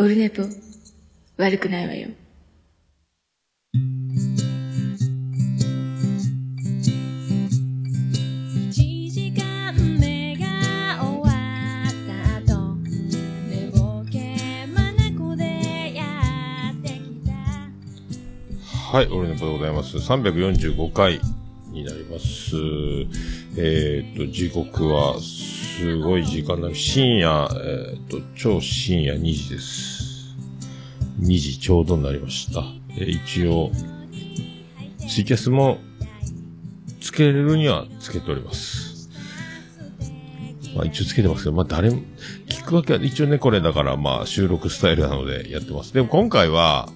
オルネポ、悪くないわよ。1時間目が終わった後寝ぼけ眼でやってきたはい、オルネポでございます。345回になります。えーっと、時刻は、すごい時間だ。深夜、えーっと、超深夜2時です。2時ちょうどになりました。えー一応、ツイキャスも、つけれるにはつけております。まあ一応つけてますけど、まあ誰も、聞くわけは、一応ね、これだからまあ収録スタイルなのでやってます。でも今回は、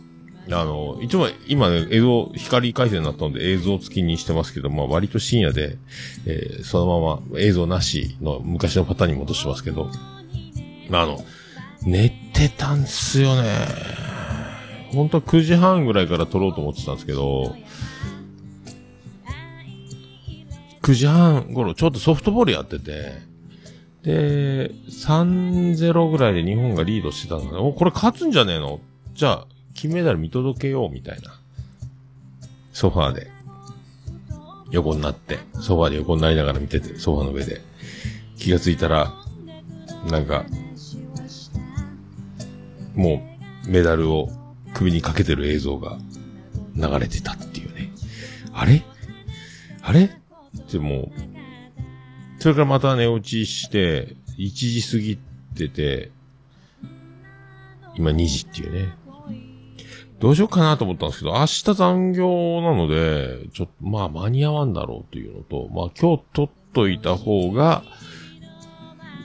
あの、一応今ね、映像、光回線になったので映像付きにしてますけど、まあ割と深夜で、えーそのまま映像なしの昔のパターンに戻してますけど、まああの、寝てたんすよね。本当は9時半ぐらいから撮ろうと思ってたんですけど、9時半頃、ちょっとソフトボールやってて、で、3-0ぐらいで日本がリードしてたんだね。お、これ勝つんじゃねえの？じゃあ、金メダル見届けよう、みたいな。ソファーで。横になって、ソファーで横になりながら見てて、ソファーの上で。気がついたら、なんか、もう、メダルを首にかけてる映像が流れてたっていうね。あれ？あれ？ってもう、それからまた寝落ちして、1時過ぎてて、今2時っていうね。どうしようかなと思ったんですけど、明日残業なので、ちょっと、まあ間に合わんだろうというのと、まあ今日取っといた方が、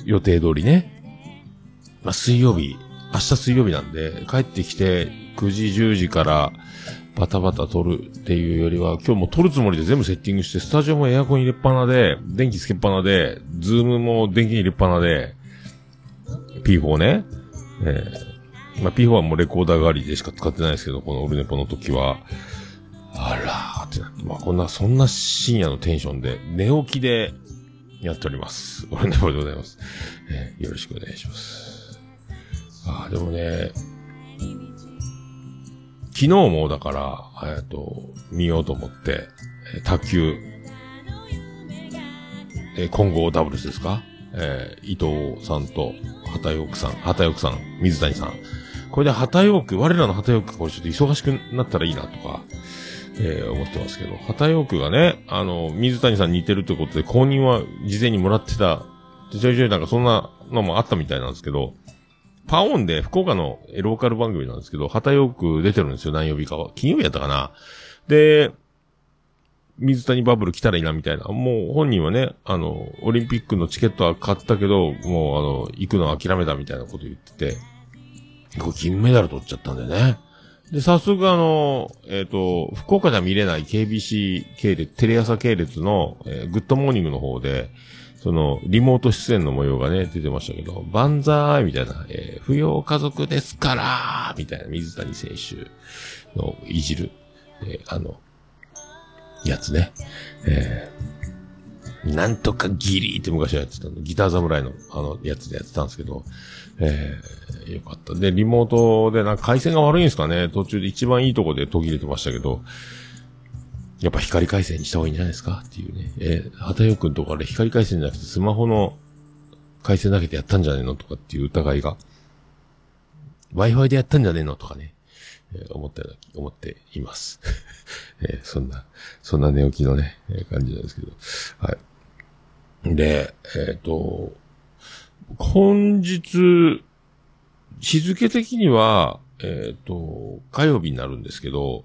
予定通りね。まあ水曜日、明日水曜日なんで、帰ってきて9時10時からバタバタ撮るっていうよりは、今日も撮るつもりで全部セッティングして、スタジオもエアコン入れっぱなで、電気つけっぱなで、ズームも電気入れっぱなで、P4 ね。えーまあ、P4 はもうレコーダー代わりでしか使ってないですけど、このオルネポの時は、あらーってなって、まあ、こんな、そんな深夜のテンションで、寝起きでやっております。オルネポでございます。えーよろしくお願いします。ああ、でもね、昨日もだから、えっと、見ようと思って、えー卓球、えー混合ダブルスですか？えー伊藤さんと、畑陽区さん、畑陽区さん、水谷さん。これで畑陽区、我らの畑陽区、これちょっと忙しくなったらいいなとか、えー思ってますけど、畑陽区がね、あの、水谷さん似てるということで、公認は事前にもらってた、ちょいちょいなんかそんなのもあったみたいなんですけど、パオンで福岡のローカル番組なんですけど、畑陽区出てるんですよ、何曜日かは。金曜日やったかな。で、水谷バブル来たらいいなみたいな。もう本人はね、あの、オリンピックのチケットは買ったけど、もうあの、行くの諦めたみたいなこと言ってて、これ金メダル取っちゃったんだよね。で、早速あの、えっ、と、福岡では見れない KBC 系列、テレ朝系列の、えーグッドモーニングの方で、その、リモート出演の模様がね、出てましたけど、万歳みたいな、えー扶養家族ですからみたいな、水谷選手のいじる、えーあの、やつね。えーなんとかギリって昔はやってたの。ギター侍のあのやつでやってたんですけど、えー、よかった。で、リモートでなんか回線が悪いんですかね途中で一番いいとこで途切れてましたけど、やっぱ光回線にした方がいいんじゃないですか？っていうね。えー、畑陽くんとかあれ光回線じゃなくてスマホの回線だけでやったんじゃねえの？とかっていう疑いが、Wi-Fi でやったんじゃねえの？とかね、えー思ったような、思っています。えーそんな、そんな寝起きのね、えー感じなんですけど。はい。で、えっ、と、本日、日付的には、えっ、と、火曜日になるんですけど、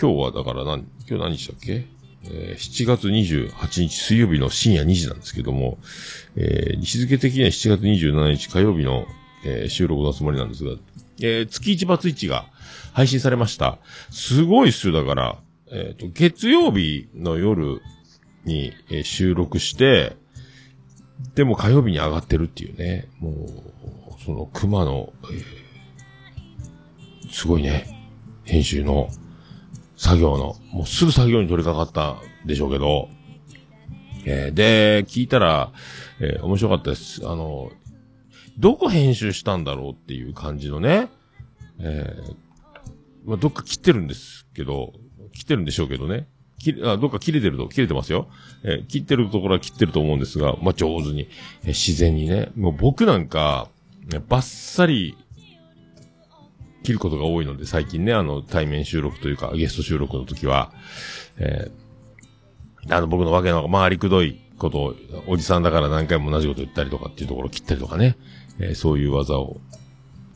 今日はだから何、今日何日だっけ？えー7月28日水曜日の深夜2時なんですけども、えー日付的には7月27日火曜日の、えー収録のつもりなんですが、えー月1バツ1が配信されました。すごいっすよ、だから、えっ、と、月曜日の夜に、えー収録して、でも火曜日に上がってるっていうね、もう、その熊の、えーすごいね、編集の。作業の、もうすぐ作業に取り掛かったんでしょうけど、えーで、聞いたら、えー面白かったです。あの、どこ編集したんだろうっていう感じのね、えー、まあ、どっか切ってるんですけど、切ってるんでしょうけどね。切れ、あ、どっか切れてると、切れてますよ。えー切ってるところは切ってると思うんですが、まあ、上手に、えー自然にね。もう僕なんか、ねバッサリ、切ることが多いので、最近ね、あの、対面収録というか、ゲスト収録の時は、えーあの、僕のわけの回りくどいことを、おじさんだから何回も同じこと言ったりとかっていうところを切ったりとかね、えーそういう技を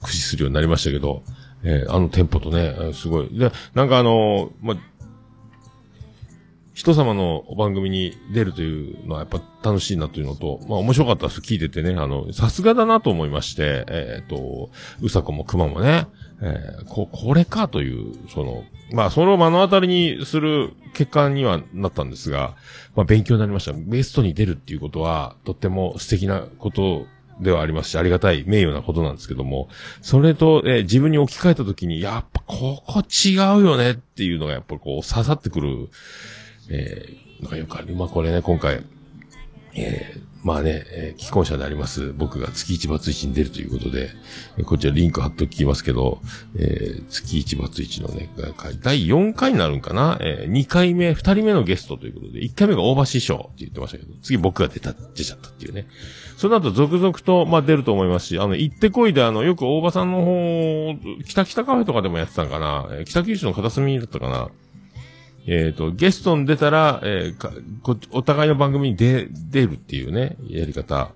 駆使するようになりましたけど、えーあのテンポとね、すごい。で、なんかあのーま、人様のお番組に出るというのはやっぱ楽しいなというのと、まあ面白かったです。聞いててね、あの、さすがだなと思いまして、えっ、と、うさこもくまもね、えーこ、これかという、その、まあそれを目の当たりにする結果にはなったんですが、まあ勉強になりました。ベストに出るっていうことは、とっても素敵なことではありますし、ありがたい、名誉なことなんですけども、それと、えー自分に置き換えたときに、やっぱここ違うよねっていうのがやっぱこう刺さってくる、えー、のがよくある。まあこれね、今回、えーまあね、えー既婚者であります、僕が月1バツ1に出るということで、えーこちらリンク貼っときますけど、えー月1バツ1のね、第4回になるんかな、え2回目、2人目のゲストということで、1回目が大橋師匠って言ってましたけど、次僕が出た、出ちゃったっていうね。その後続々と、まあ出ると思いますし、あの、行ってこいで、あの、よく大場さんの方、北北カフェとかでもやってたんかな、北九州の片隅だったかな、えっ、と、ゲストに出たら、えーかこお互いの番組に出、出るっていうね、やり方。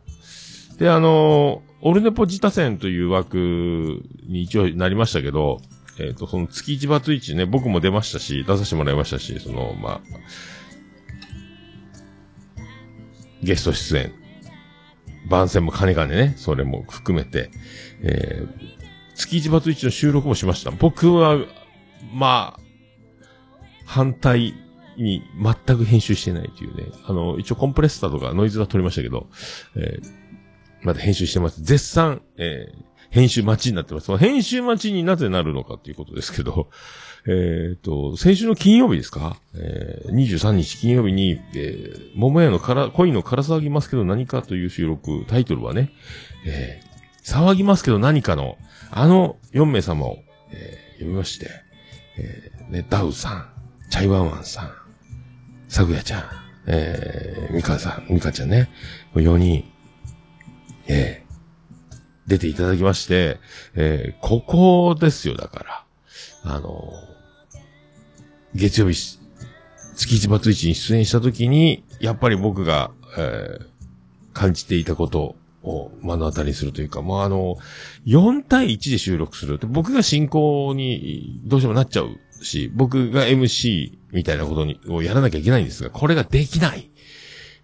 で、あのーオルネポ自他戦という枠に一応なりましたけど、えっ、と、その月一バツ一ね、僕も出ましたし、出させてもらいましたし、その、まあ、ゲスト出演。番宣も金がね、それも含めて、えー、月一バツ一の収録もしました。僕は、まあ、反対に全く編集してないというね。あの、一応コンプレッサーとかノイズは取りましたけど、えーまだ編集してます。絶賛、えー編集待ちになってます。その編集待ちになぜなるのかっていうことですけど、えっ、と、先週の金曜日ですか？えー、23日金曜日に、えー、桃屋のから、恋のから騒ぎますけど何かという収録、タイトルはね、えー、騒ぎますけど何かの、あの4名様を、えー読みまして、えー、ね、ダウさん、チャイワンワンさん、サグヤちゃん、えー、ミカさん、ミカちゃんね、4人、えー出ていただきまして、えーここですよ、だから。あのー月曜日、月一バツ一に出演した時に、やっぱり僕が、えー感じていたことを目の当たりにするというか、まあ、あの、4対1で収録する。僕が進行にどうしてもなっちゃうし、僕が MC みたいなことに、をやらなきゃいけないんですが、これができない。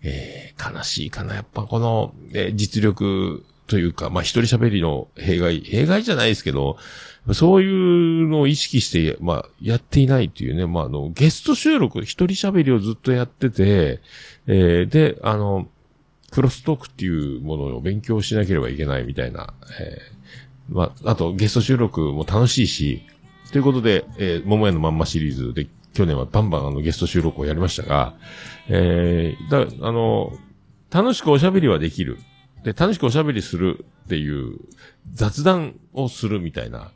えー悲しいかな。やっぱこの、えー実力というか、まあ、一人喋りの弊害、弊害じゃないですけど、そういうのを意識して、まあ、やっていないというね、まあ、あの、ゲスト収録、一人喋りをずっとやってて、えーで、あの、クロストークっていうものを勉強しなければいけないみたいな、えーまあ、あとゲスト収録も楽しいし、ということで、えー、桃屋のまんまシリーズで、去年はバンバンあのゲスト収録をやりましたが、えー、だ、あの、楽しくおしゃべりはできる。で、楽しくおしゃべりするっていう雑談をするみたいな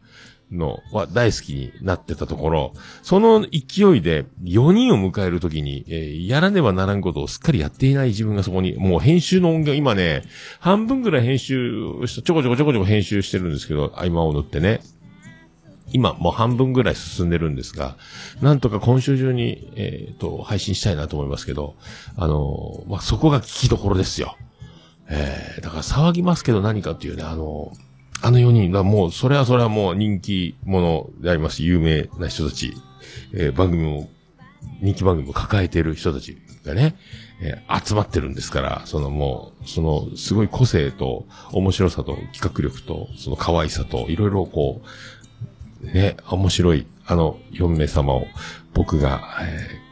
のは大好きになってたところ、その勢いで4人を迎えるときに、えーやらねばならんことをすっかりやっていない自分がそこに、もう編集の音源、今ね、半分ぐらい編集した、ちょこちょこちょこちょこ編集してるんですけど、合間を縫ってね。今もう半分ぐらい進んでるんですが、なんとか今週中に、えっ、と、配信したいなと思いますけど、あのーまあ、そこが聞きどころですよ。えー、だから騒ぎますけど何かっていうね、あのーあの4人がもう、それはそれはもう人気者であります。有名な人たち、えー番組も、人気番組を抱えている人たちがね、えー集まってるんですから、そのもう、その、すごい個性と、面白さと、企画力と、その可愛さと、いろいろこう、ね、面白い、あの、4名様を、僕が、えー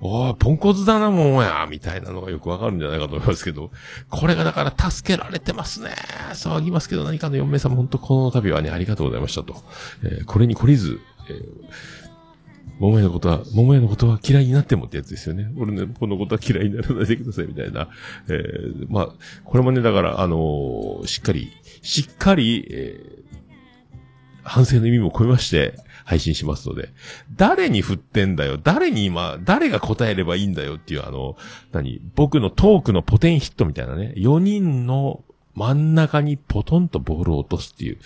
おー、ポンコツだなもんや、みたいなのがよくわかるんじゃないかと思いますけど、これがだから助けられてますね。騒ぎますけど何かの4名様、本当この度はね、ありがとうございましたと。えーこれに懲りず、えー桃屋のことは、桃屋のことは嫌いになってもってやつですよね。俺ね、このことは嫌いにならないでください、みたいな。えーまあ、これもね、だから、あのーしっかり、しっかり、えー反省の意味も込めまして、配信しますので、誰に振ってんだよ、誰に今、誰が答えればいいんだよっていう、あの、何、僕のトークのポテンヒットみたいなね、4人の真ん中にポトンとボールを落とすっていう、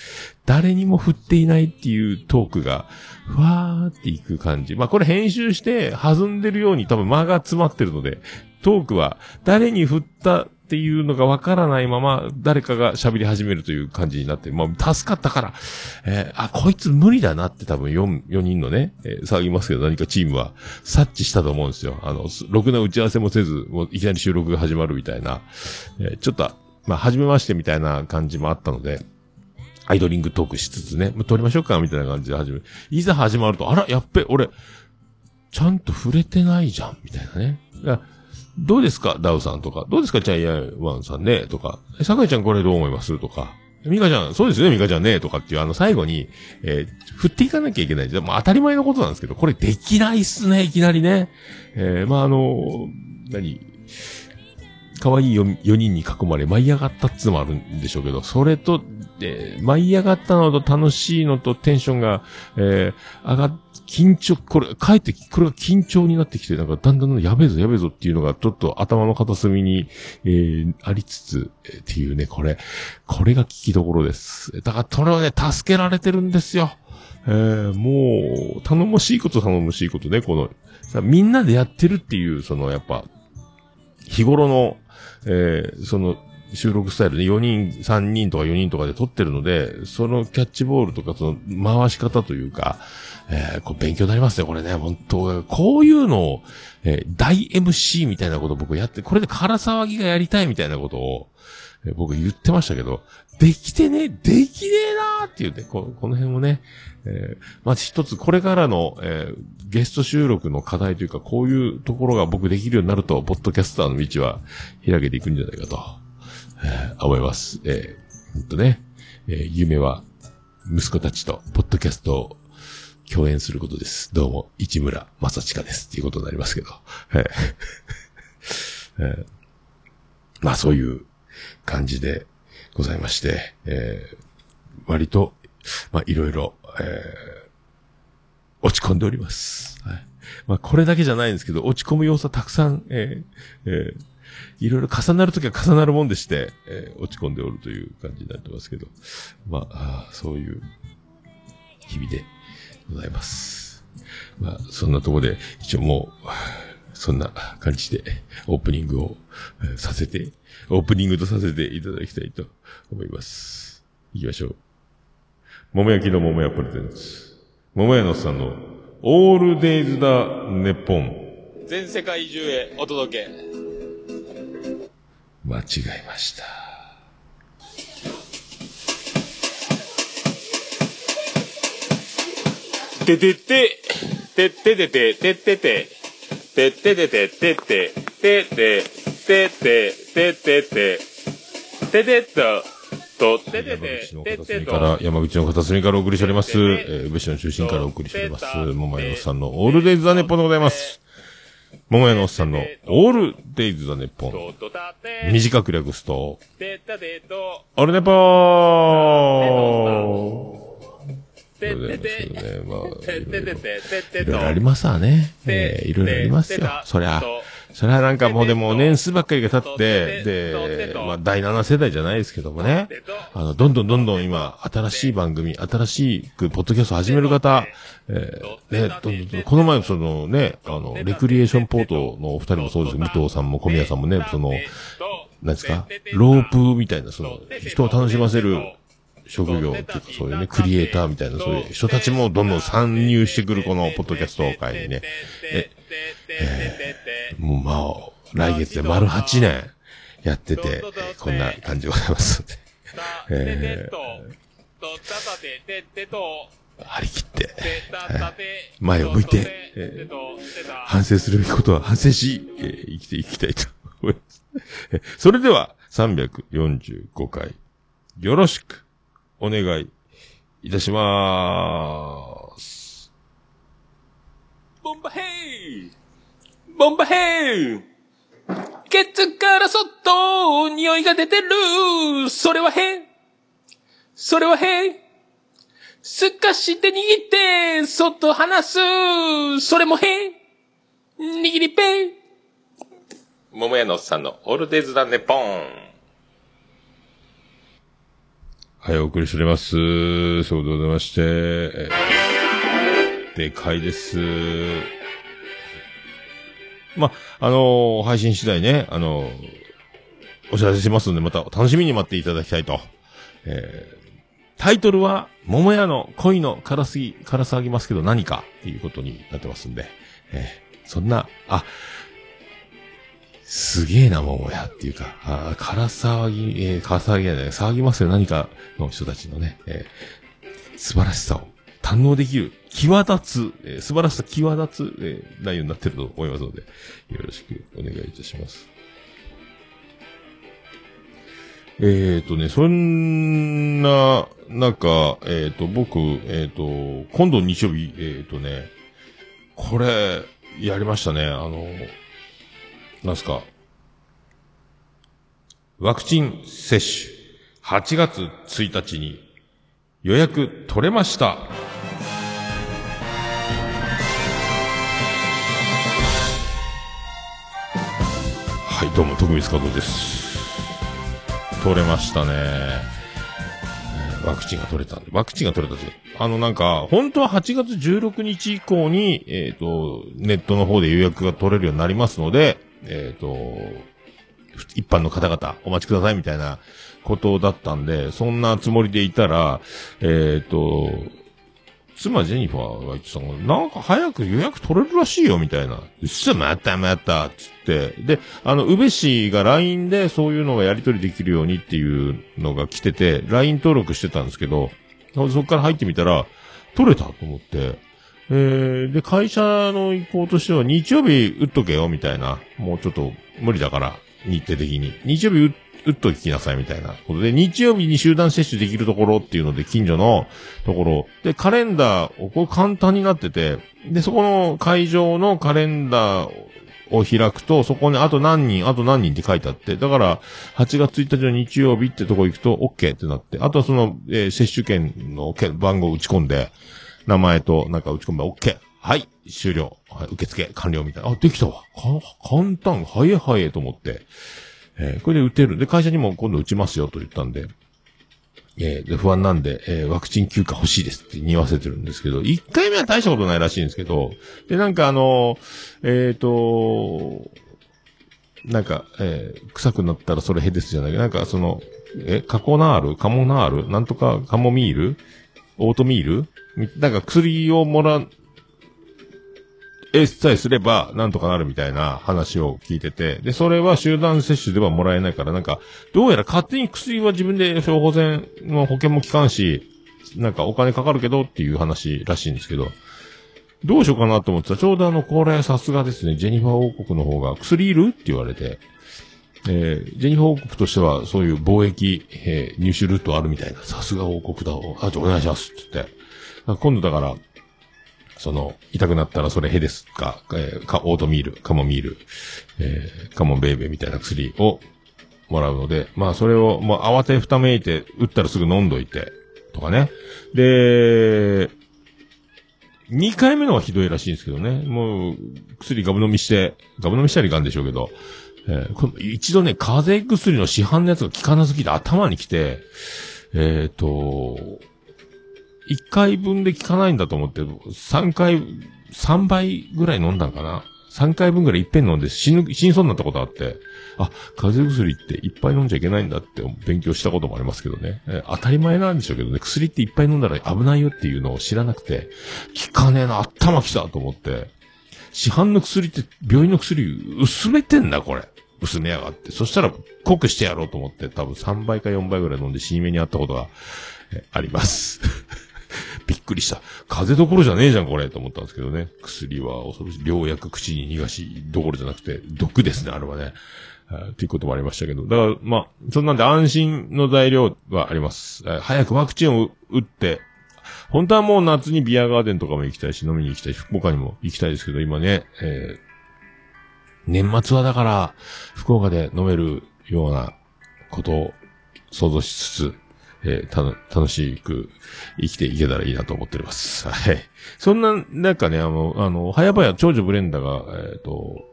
誰にも振っていないっていうトークが、ふわーっていく感じ。まあこれ編集して弾んでるように多分間が詰まってるので、トークは誰に振ったっていうのがわからないまま誰かが喋り始めるという感じになって、まあ助かったから、えーあ、こいつ無理だなって多分4、4人のね、えー騒ぎますけど何かチームは察知したと思うんですよ。あの、ろくな打ち合わせもせず、もういきなり収録が始まるみたいな、えーちょっと、まあ、初めましてみたいな感じもあったので、アイドリングトークしつつね、もう撮りましょうかみたいな感じで始める、いざ始まると、あら、やっべ、俺、ちゃんと触れてないじゃん、みたいなね。いやどうですか？ダウさんとか。どうですか？チャイアンワンさんね？とか。え坂井ちゃんこれどう思います？とか。ミカちゃん、そうですよね、ミカちゃんね？とかっていう、あの、最後に、えー振っていかなきゃいけない。でも当たり前のことなんですけど、これできないっすね、いきなりね。えーまあ、あの何？可愛い 4, 4人に囲まれ舞い上がったっつのもあるんでしょうけど、それと、えー舞い上がったのと楽しいのとテンションが、えー上がっ、緊張、これ、かえって、これが緊張になってきて、なんかだんだんやべえぞやべえぞっていうのがちょっと頭の片隅に、えーありつつ、えーっていうね、これ、これが聞きどころです。だから、それをね、助けられてるんですよ。えーもう、頼もしいこと頼もしいことね、この、さみんなでやってるっていう、その、やっぱ、日頃の、えーその、収録スタイルで4人、3人とか4人とかで撮ってるので、そのキャッチボールとか、その回し方というか、えーこう勉強になりますね、これね、本当こういうのを、えー大 MC みたいなこと僕やって、これで空騒ぎがやりたいみたいなことを、え僕言ってましたけど、できてね、できねえなーっていうね、ここの辺もね、えーまず一つこれからの、えーゲスト収録の課題というか、こういうところが僕できるようになると、ポッドキャスターの道は開けていくんじゃないかと、えー思います。えー、ほんとね、えー夢は息子たちとポッドキャストを共演することです。どうも、市村正親です。っていうことになりますけど。えー えーまあそういう感じでございまして、えー割と、まあいろいろ、えー落ち込んでおります。はい。まあこれだけじゃないんですけど、落ち込む要素はたくさん、えーえーいろいろ重なるときは重なるもんでして、えー落ち込んでおるという感じになってますけど、まあ、そういう日々でございます。まあ、そんなとこで、一応もう、そんな感じで、オープニングを、させて、オープニングとさせていただきたいと思います。行きましょう。桃焼きの桃屋プレゼンツ。桃屋のさんの、オールデイズだ、ネッポン。全世界中へお届け。間違えました。ててて、てっててて、てってて、てっててて、てって、てって、てって、てってて、ててっと、ててて、てってと、から、山口の片隅からお送りしております。えー、武士の中心からお送りしております。桃屋のおっさんのオールデイズ・ザ・ネッポンでございます。桃屋のおっさんのオールデイズ・ザ・ネッポン。短く略すと、オールネポーてでございますけどね。まあ、いろいろありますわね。えーいろいろありますよ。そりゃ、それはなんかもうでも年数ばっかりが経って、で、まあ第7世代じゃないですけどもね。あの、どんどんどんどん今、新しい番組、新しくポッドキャスト始める方、えーね、どんどんどんこの前そのね、あの、レクリエーションポートのお二人もそうです武藤さんも小宮さんもね、その、なんですか、ロープみたいな、その、人を楽しませる職業っていうか、そういうね、クリエイターみたいな、そういう人たちもどんどん参入してくるこのポッドキャスト界にね、え、えーもうまあ、来月で丸8年やってて、えーこんな感じでございますので、えー張り切って、前を向いて、えー反省するべきことは反省し、えー生きていきたいと思います。えーそれでは、345回、よろしく、お願いいたします。ボンバヘイボンバヘイケツからそっと匂いが出てるそれは変それは変すかして握って、そっと離す。それもへ。握りぺ。桃屋のおっさんのオールデイズだねポン。はい、お送りしております。そうでございまして、えーでかいです。ま、あのー配信次第ね、あのーお知らせしますので、また楽しみに待っていただきたいと。えータイトルは、桃屋の恋のからすぎ、から騒ぎますけど何かっていうことになってますんで、えーそんな、あ、すげえな、桃屋っていうか、あーから騒ぎ、えー、から騒ぎじゃない、騒ぎますよ、何かの人たちのね、えー素晴らしさを堪能できる、際立つ、えー素晴らしさ際立つ、えー内容になってると思いますので、よろしくお願いいたします。えっ、ー、とね、そんな、なんか、えっ、と、僕、えっ、と、今度日曜日、えっ、とね、これ、やりましたね、あの、なんすか、ワクチン接種、8月1日に予約取れました。どうも、徳光和夫です。取れましたね。ワクチンが取れたんで。ワクチンが取れたんですよ。あのなんか、本当は8月16日以降に、えっ、と、ネットの方で予約が取れるようになりますので、えっ、と、一般の方々お待ちくださいみたいなことだったんで、そんなつもりでいたら、えっ、と、妻ジェニファーが言ってたの、なんか早く予約取れるらしいよ、みたいな。うっそ、またまた、つって。で、あの、宇部市が LINE でそういうのがやり取りできるようにっていうのが来てて、LINE 登録してたんですけど、そこから入ってみたら、取れたと思って、えー、で、会社の意向としては日曜日打っとけよ、みたいな。もうちょっと無理だから、日程的に。日曜日打っ打っときなさいみたいなことで、日曜日に集団接種できるところっていうので、近所のところ。で、カレンダーを、これ簡単になってて、で、そこの会場のカレンダーを開くと、そこにあと何人、あと何人って書いてあって、だから、8月1日の日曜日ってとこ行くと、OK ってなって、あとはその、えー接種券の番号を打ち込んで、名前となんか打ち込んで、OK。はい、終了。はい、受付完了みたいな。あ、できたわ。か、簡単、早い早いと思って。えーこれで打てる。で、会社にも今度打ちますよと言ったんで、えーで、不安なんで、えーワクチン休暇欲しいですって言わせてるんですけど、1回目は大したことないらしいんですけど、で、なんかあのーえっ、となんか、えー臭くなったらそれヘデスじゃないなんかその、え、カコナールカモナールなんとかカモミールオートミールなんか薬をもら、えさえすれば、なんとかなるみたいな話を聞いてて、で、それは集団接種ではもらえないから、なんか、どうやら勝手に薬は自分で処方箋の保険も効かんし、なんかお金かかるけどっていう話らしいんですけど、どうしようかなと思ってた、ちょうどあの、これさすがですね、ジェニファー王国の方が、薬いるって言われて、えージェニファー王国としては、そういう貿易、えー入手ルートあるみたいな、さすが王国だ、あ、じゃお願いしますって言って、今度だから、その、痛くなったらそれヘデスか、えーか、オートミール、カモミール、えーカモンベイベーみたいな薬をもらうので、まあそれを、もう慌てふためいて、打ったらすぐ飲んどいて、とかね。で、2回目のはひどいらしいんですけどね。もう、薬ガブ飲みして、ガブ飲みしたらいかんでしょうけど、えーこの一度ね、風邪薬の市販のやつが効かなすぎて頭に来て、えっ、と、1回分で効かないんだと思って、3回、3倍ぐらい飲んだんかな ?3 回分ぐらいいっぺん飲んで死ぬ、死にそうになったことあって、あ、風邪薬っていっぱい飲んじゃいけないんだって勉強したこともありますけどね。え当たり前なんでしょうけどね、薬っていっぱい飲んだら危ないよっていうのを知らなくて、効かねえな、頭きたと思って、市販の薬って病院の薬薄めてんだ、これ。薄めやがって。そしたら濃くしてやろうと思って、多分3倍か4倍ぐらい飲んで死に目にあったことが、あります。びっくりした。風邪どころじゃねえじゃん、これ、と思ったんですけどね。薬は恐ろしい。良薬口に逃がしどころじゃなくて、毒ですね、あれはね。っていうこともありましたけど。だから、まあ、そんなんで安心の材料はあります。早くワクチンを打って、本当はもう夏にビアガーデンとかも行きたいし、飲みに行きたいし、福岡にも行きたいですけど、今ね、えー年末はだから、福岡で飲めるようなことを想像しつつ、えーた、楽しく生きていけたらいいなと思っております。はい。そんな、なんかね、あの、あの、早々長女ブレンダーが、えっ、と、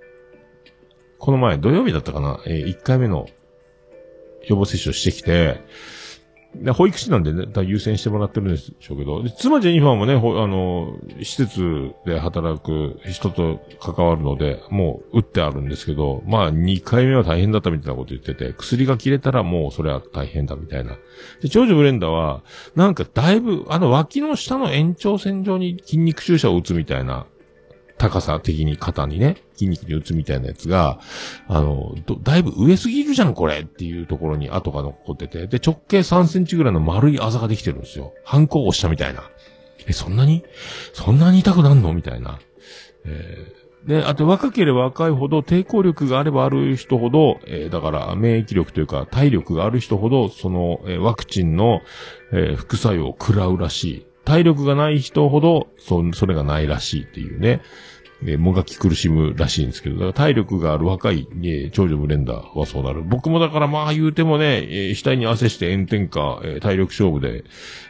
この前土曜日だったかな、えー、1回目の予防接種をしてきて、保育士なんでね、多分優先してもらってるんでしょうけど、で妻ジェニファーもね、あの、施設で働く人と関わるので、もう打ってあるんですけど、まあ2回目は大変だったみたいなこと言ってて、薬が切れたらもうそれは大変だみたいな。で、長女ブレンダーは、なんかだいぶ、あの脇の下の延長線上に筋肉注射を打つみたいな、高さ的に肩にね、筋肉に打つみたいなやつが、あの、だいぶ上すぎるじゃん、これっていうところに跡が残ってて、で、直径3センチぐらいの丸いあざができてるんですよ。反抗をしたみたいな。え、そんなに？そんなに痛くなんのみたいな。えーで、あと若ければ若いほど抵抗力があればある人ほど、えーだから免疫力というか体力がある人ほど、その、えーワクチンの、えー副作用を食らうらしい。体力がない人ほど、そ、それがないらしいっていうね。えーもがき苦しむらしいんですけど、だから体力がある若い、えー長女ブレンダーはそうなる。僕もだからまあ言うてもね、えー額に汗して炎天下、えー体力勝負で、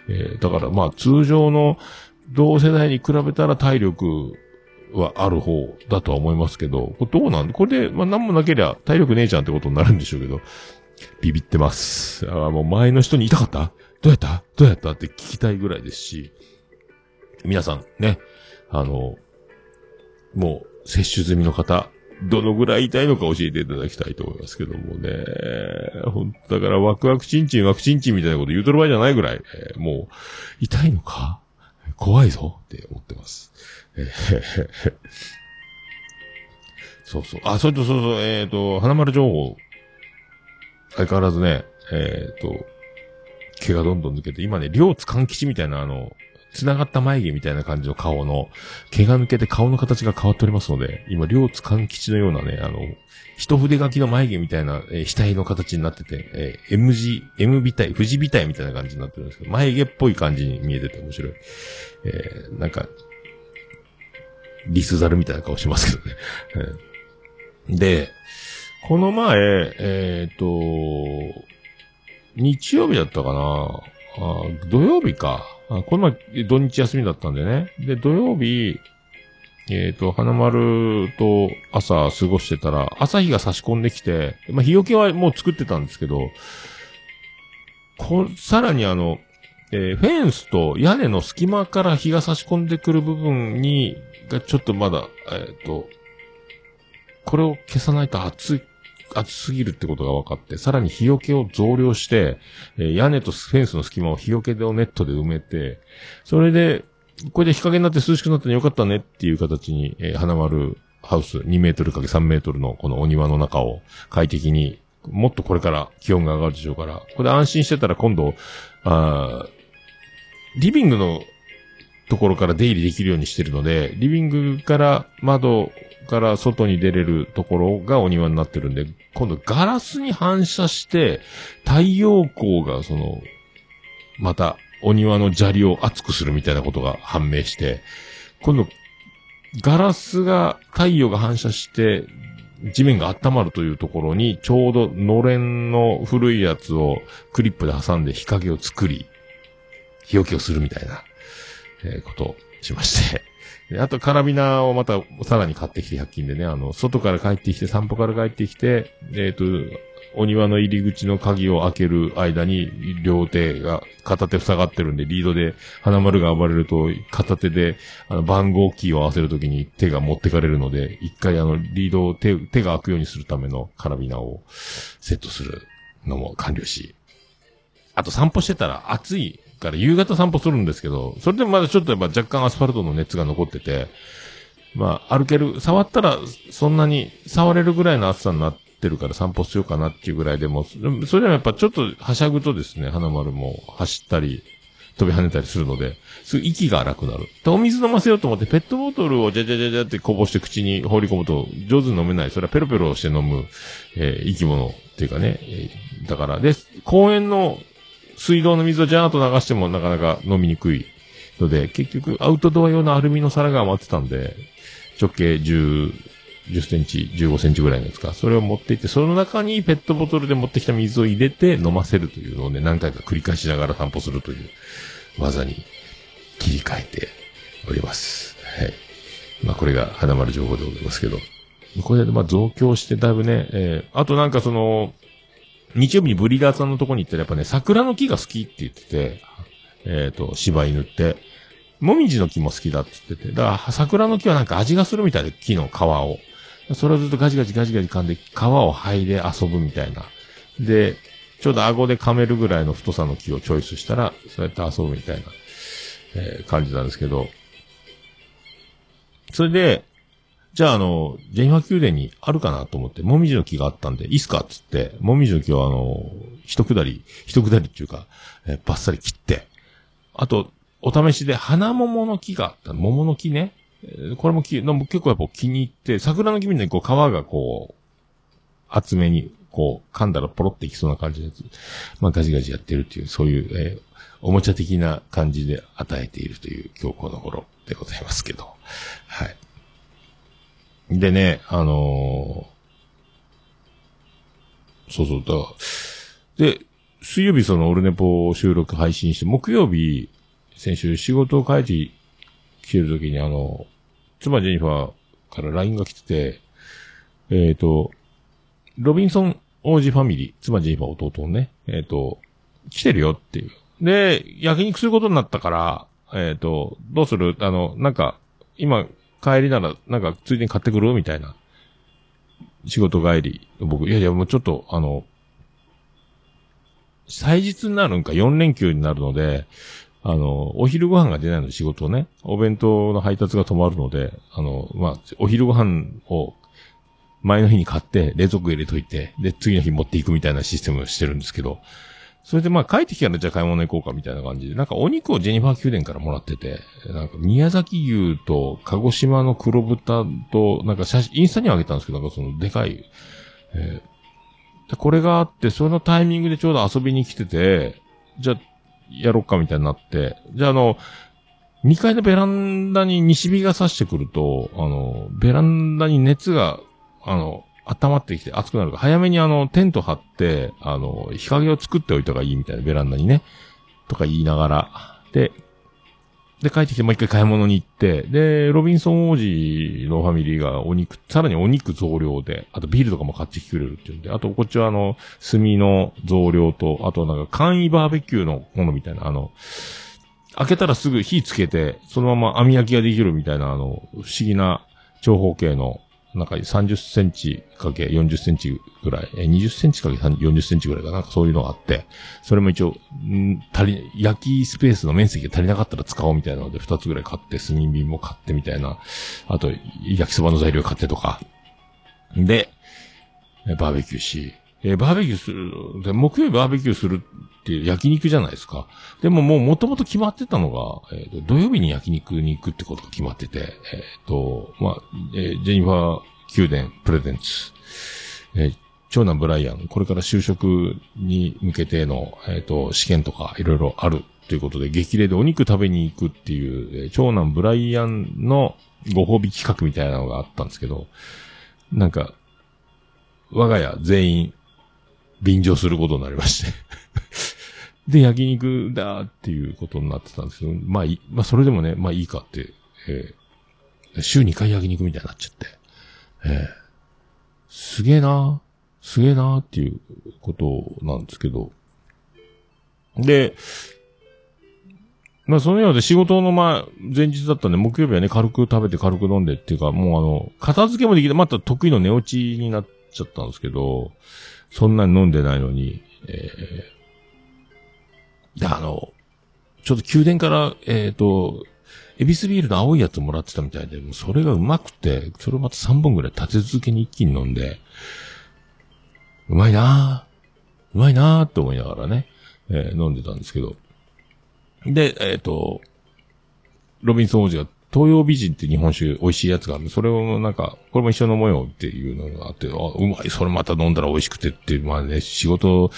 えーだからまあ通常の同世代に比べたら体力はある方だとは思いますけど、これどうなん？これで、まあ何もなけりゃ体力ねえじゃんってことになるんでしょうけど、ビビってます。あーもう前の人に痛かった？どうやった？どうやった？って聞きたいぐらいですし、皆さんね、あの、もう接種済みの方、どのぐらい痛いのか教えていただきたいと思いますけどもね。ほんだからワクワクチンチンワクチンチンみたいなこと言うとる場合じゃないぐらい、えーもう、痛いのか？怖いぞ？って思ってます。そうそう。あ、それとそうそう、えっ、と、花丸情報。相変わらずね、えっ、と、毛がどんどん抜けて、今ね、両津勘吉みたいなあの、繋がった眉毛みたいな感じの顔の、毛が抜けて顔の形が変わっておりますので、今、両津勘吉のようなね、あの、一筆書きの眉毛みたいな、えー額の形になってて、えー M 字、M 美体、富士美体みたいな感じになってるんですけど、眉毛っぽい感じに見えてて面白い。えーなんか、リスザルみたいな顔しますけどね。えーで、この前、えっ、と、日曜日だったかな？あ土曜日か。あこの前、土日休みだったんでね。で、土曜日、えっ、と、花丸と朝過ごしてたら、朝日が差し込んできて、まあ、日よけはもう作ってたんですけど、こさらにあの、えーフェンスと屋根の隙間から日が差し込んでくる部分に、がちょっとまだ、えっ、と、これを消さないと暑い、暑すぎるってことが分かって、さらに日よけを増量して、え屋根とフェンスの隙間を日よけをネットで埋めて、それで、これで日陰になって涼しくなったのよかったねっていう形に、えー花丸ハウス2メートルかけ3メートルのこのお庭の中を快適に、もっとこれから気温が上がるでしょうから、これで安心してたら今度、あリビングのところから出入りできるようにしてるので、リビングから窓から外に出れるところがお庭になってるんで、今度ガラスに反射して、太陽光がその、またお庭の砂利を熱くするみたいなことが判明して、今度、ガラスが太陽が反射して、地面が温まるというところに、ちょうどのれんの古いやつをクリップで挟んで日陰を作り、日よけをするみたいな、えーことをしまして。あと、カラビナをまたさらに買ってきて100均でね、あの、外から帰ってきて、散歩から帰ってきて、えっ、と、お庭の入り口の鍵を開ける間に、両手が、片手塞がってるんで、リードで、花丸が暴れると、片手で、あの、番号キーを合わせるときに手が持ってかれるので、一回あの、リードを手、手が開くようにするためのカラビナをセットするのも完了し、あと散歩してたら暑いから夕方散歩するんですけど、それでもまだちょっとやっぱ若干アスファルトの熱が残ってて、まあ歩ける、触ったらそんなに触れるぐらいの暑さになってるから散歩しようかなっていうぐらいでも、それでもやっぱちょっとはしゃぐとですね、花丸も走ったり、飛び跳ねたりするので、すぐ息が荒くなる。で、お水飲ませようと思ってペットボトルをじゃじゃじゃじゃってこぼして口に放り込むと上手に飲めない。それはペロペロして飲む、えー生き物っていうかね、えーだから、で、公園の水道の水をジャーッと流してもなかなか飲みにくいので、結局アウトドア用のアルミの皿が余ってたんで、直径10 10センチ、15センチぐらいのやつか。それを持っていって、その中にペットボトルで持ってきた水を入れて飲ませるというのをね、何回か繰り返しながら散歩するという技に切り替えております。はい。まあこれが花丸情報でございますけど。これでまあ増強してだいぶね、えー、あとなんかその、日曜日にブリーダーさんのとこに行ったらやっぱね、桜の木が好きって言ってて、えっ、と、柴犬って、もみじの木も好きだって言ってて、だから桜の木はなんか味がするみたいで、木の皮を。それをずっとガジガジガジガジ噛んで、皮を剥いで遊ぶみたいな。で、ちょうど顎で噛めるぐらいの太さの木をチョイスしたら、そうやって遊ぶみたいな、えー感じなんですけど。それで、じゃああの、ジェニファー宮殿にあるかなと思って、もみじの木があったんで、いいっすかっつって、もみじの木をあの、一くだり、一くだりっていうか、えーバッサリ切って、あと、お試しで花桃の木があった。桃の木ね。えこれも木、の結構やっぱ気に入って、桜の木みたいにこう皮がこう、厚めに、こう、噛んだらポロっていきそうな感じのやつ。まあガジガジやってるっていう、そういう、えーおもちゃ的な感じで与えているという今日この頃でございますけど。はい。でね、あのーそうそう、だで、水曜日そのオルネポ収録配信して、木曜日、先週仕事を帰ってきてる時にあの、妻ジェニファーから LINE が来てて、えっ、と、ロビンソン王子ファミリー、妻ジェニファー弟のね、えっ、と、来てるよっていう。で、焼肉することになったから、えっ、と、どうする？あの、なんか、今、帰りなら、なんか、ついでに買ってくる？みたいな。仕事帰り。僕、いやいや、もうちょっと、あの、祭日になるんか4連休になるので、あの、お昼ご飯が出ないので仕事をね、お弁当の配達が止まるので、あの、まあ、お昼ご飯を前の日に買って冷蔵庫入れといて、で、次の日持っていくみたいなシステムをしてるんですけど、それでまあ帰ってきたらじゃあ買い物行こうかみたいな感じで、なんかお肉をジェニファー宮殿からもらってて、なんか宮崎牛と鹿児島の黒豚と、なんか写真、インスタにはあげたんですけど、なんかそのでかい、えーでこれがあって、そのタイミングでちょうど遊びに来てて、じゃあ、やろっかみたいになって、じゃああの、2階のベランダに西日が差してくると、あの、ベランダに熱が、あの、温まってきて暑くなるから、早めにあの、テント張って、あの、日陰を作っておいた方がいいみたいな、ベランダにね。とか言いながら。で、で、帰ってきてもう一回買い物に行って、で、ロビンソン王子のファミリーがお肉、さらにお肉増量で、あとビールとかも買ってきてくれるっていうんで、あとこっちはあの、炭の増量と、あとなんか簡易バーベキューのものみたいな、あの、開けたらすぐ火つけて、そのまま網焼きができるみたいな、あの、不思議な長方形の、なんか30センチかけ40センチぐらい、え、20センチかけ40センチぐらいかなそういうのがあって、それも一応、ん足り、焼きスペースの面積が足りなかったら使おうみたいなので2つぐらい買って、炭瓶も買ってみたいな、あと、焼きそばの材料買ってとか。で、バーベキューし、えバーベキューする、で、木曜日バーベキューするっていう焼肉じゃないですか。でももう元々決まってたのが、えーと土曜日に焼肉に行くってことが決まってて、えっ、と、まあ、えジェニファー宮殿プレゼンツ、え長男ブライアン、これから就職に向けての、えっ、と、試験とかいろいろあるということで、激励でお肉食べに行くっていう、え長男ブライアンのご褒美企画みたいなのがあったんですけど、なんか、我が家全員、便乗することになりまして。で、焼肉だっていうことになってたんですけど、まあいい、まあそれでもね、まあいいかって、えー週2回焼肉みたいになっちゃって、えーすげえなすげえなっていうことなんですけど、で、まあそのようで仕事のま前日だったんで、木曜日はね、軽く食べて軽く飲んでっていうか、もうあの、片付けもできて、また得意の寝落ちになっちゃったんですけど、そんなに飲んでないのに、えーで、あの、ちょっと宮殿から、えっ、と、エビスビールの青いやつもらってたみたいで、もうそれがうまくて、それをまた3本ぐらい立て続けに一気に飲んで、うまいなぁ、うまいなぁって思いながらね、えー飲んでたんですけど。で、えっ、と、ロビンソン王子が東洋美人って日本酒美味しいやつがある。それをなんか、これも一緒の模様っていうのがあって、うまい、それまた飲んだら美味しくてっていう、まあね、仕事、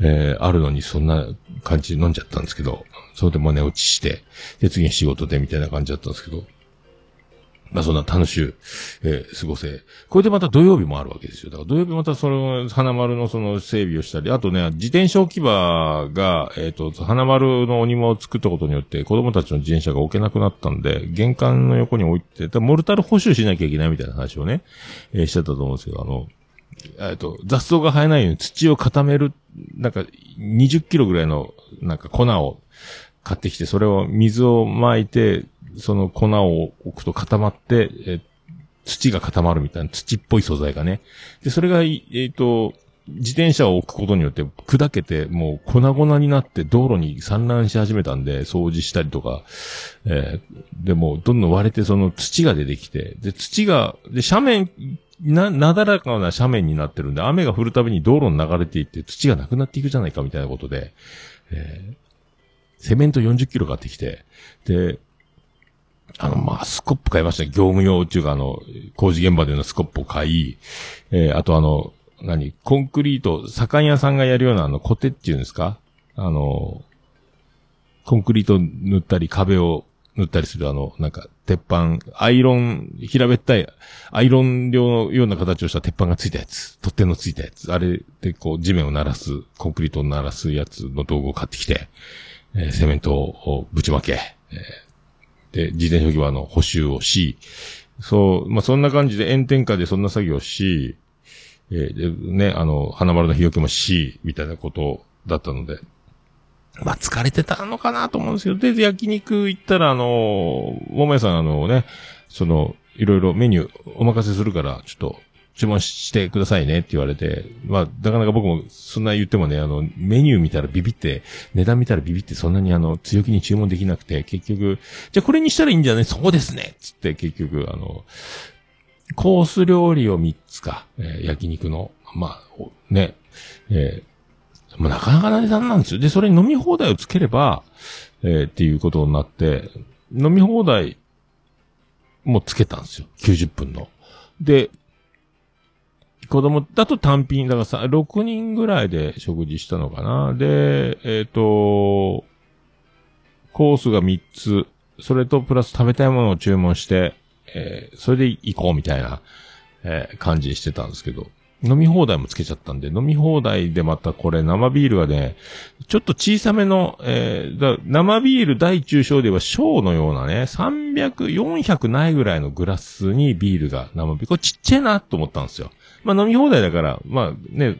えーあるのにそんな感じで飲んじゃったんですけど、それでもう寝落ちして、で、次に仕事でみたいな感じだったんですけど、まあそんな楽しゅう、えー過ごせ。これでまた土曜日もあるわけですよ。だから土曜日またその、花丸のその整備をしたり、あとね、自転車置き場が、えっ、と、花丸のお庭を作ったことによって子供たちの自転車が置けなくなったんで、玄関の横に置いて、だモルタル補修しなきゃいけないみたいな話をね、えーしてたと思うんですけど、あの、えっと、雑草が生えないように土を固める、なんか、20キロぐらいの、なんか粉を買ってきて、それを水を撒いて、その粉を置くと固まって、え土が固まるみたいな土っぽい素材がね。で、それが、えっ、と、自転車を置くことによって砕けて、もう粉々になって道路に散乱し始めたんで、掃除したりとか、えーでも、どんどん割れてその土が出てきて、で、土が、で、斜面、な、なだらかな斜面になってるんで、雨が降るたびに道路に流れていって土がなくなっていくじゃないかみたいなことで、えーセメント40キロ買ってきて、で、あの、まあ、スコップ買いましたね。業務用っていうか、あの、工事現場でのスコップを買い、えーあとあの、何コンクリート、左官屋さんがやるようなあの、コテっていうんですか？あの、コンクリート塗ったり、壁を塗ったりするあの、なんか、鉄板、アイロン、平べったい、アイロン量のような形をした鉄板がついたやつ、取っ手のついたやつ、あれでこう、地面を鳴らす、コンクリートを鳴らすやつの道具を買ってきて、えーセメントをぶちまけ、えー、自転車置き場の補修をし、そう、まあ、そんな感じで炎天下でそんな作業し、えー、ね、あの、花丸の日よけもし、みたいなことだったので、まあ、疲れてたのかなと思うんですけど、で、焼肉行ったら、あの、桃屋さん、あのね、その、いろいろメニューお任せするから、ちょっと、注文してくださいねって言われて、まあ、なかなか僕もそんな言ってもね、あの、メニュー見たらビビって、値段見たらビビってそんなにあの、強気に注文できなくて、結局、じゃあこれにしたらいいんじゃない？そうですねつって結局、あの、コース料理を3つか、えー焼肉の、まあ、ね、えーまあ、なかなかな値段なんですよ。で、それに飲み放題をつければ、えーっていうことになって、飲み放題もつけたんですよ。90分の。で、子供だと単品、だからさ、6人ぐらいで食事したのかな。で、えっ、と、コースが3つ、それとプラス食べたいものを注文して、えーそれで行こうみたいな、えー感じしてたんですけど、飲み放題もつけちゃったんで、飲み放題でまたこれ生ビールがね、ちょっと小さめの、えーだ生ビール大中小では小のようなね、300、400ないぐらいのグラスにビールが生ビール。これちっちゃいなと思ったんですよ。まあ飲み放題だから、まあね、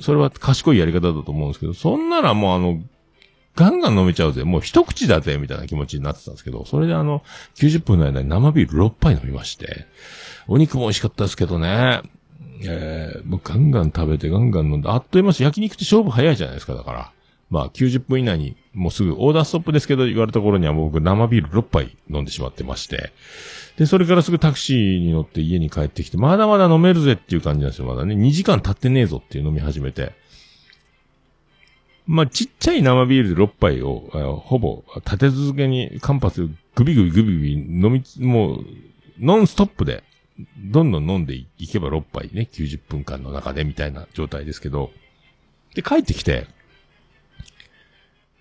それは賢いやり方だと思うんですけど、そんならもうあの、ガンガン飲めちゃうぜ。もう一口だぜ、みたいな気持ちになってたんですけど、それであの、90分の間に生ビール6杯飲みまして、お肉も美味しかったですけどね、えー、もうガンガン食べてガンガン飲んで、あっという間です。焼肉って勝負早いじゃないですか、だから。まあ、90分以内に、もうすぐオーダーストップですけど、言われた頃には僕生ビール6杯飲んでしまってまして。で、それからすぐタクシーに乗って家に帰ってきて、まだまだ飲めるぜっていう感じなんですよ、まだね。2時間経ってねえぞっていう飲み始めて。まあ、ちっちゃい生ビールで6杯を、ほぼ立て続けに間髪グビグビグビグビ飲み、もう、ノンストップで、どんどん飲んでいけば6杯ね、90分間の中でみたいな状態ですけど。で、帰ってきて、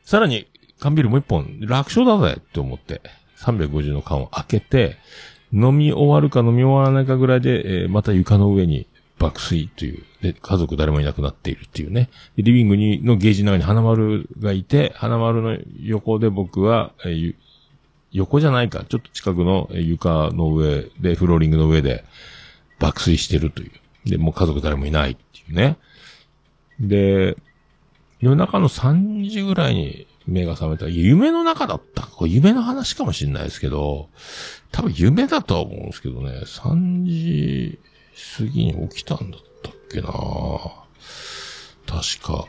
さらに、缶ビールもう一本、楽勝だぜって思って、350の缶を開けて、飲み終わるか飲み終わらないかぐらいで、えーまた床の上に爆睡という、で、家族誰もいなくなっているっていうね。リビングに、のゲージの中に花丸がいて、花丸の横で僕は、えー横じゃないか、ちょっと近くの床の上で、フローリングの上で爆睡してるという。で、もう家族誰もいないっていうね。で、夜中の3時ぐらいに目が覚めた。夢の中だった。これ夢の話かもしれないですけど、多分夢だとは思うんですけどね、3時過ぎに起きたんだったっけな。確か。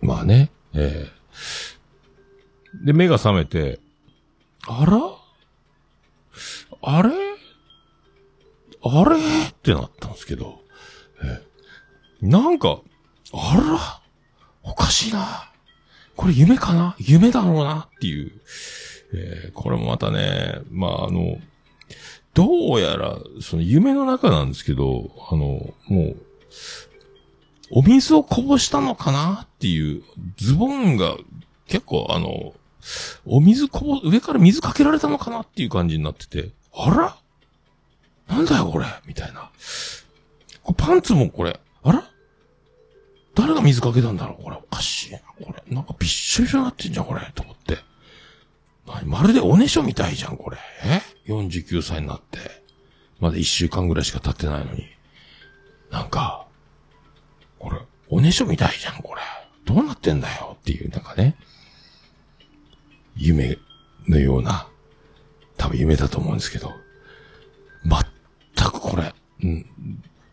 まあね、ええ。で、目が覚めて、あら？あれ？あれ？ってなったんですけど、ええ。なんか、あら？おかしいな。これ夢かな？夢だろうなっていう。えーこれもまたね、まあ、あの、どうやら、その夢の中なんですけど、あの、もう、お水をこぼしたのかなっていう、ズボンが結構あの、お水こぼ、上から水かけられたのかなっていう感じになってて、あら？なんだよこれ？みたいな。パンツもこれ、あら？誰が水かけたんだろう？これおかしいな。これ、なんかびっしょびしょになってんじゃん、これ。と思って。まるでおねしょみたいじゃん、これ。え ?49 歳になって。まだ1週間ぐらいしか経ってないのに。なんか、これ、おねしょみたいじゃん、これ。どうなってんだよ？っていう、なんかね。夢のような、多分夢だと思うんですけど。全くこれ、うん、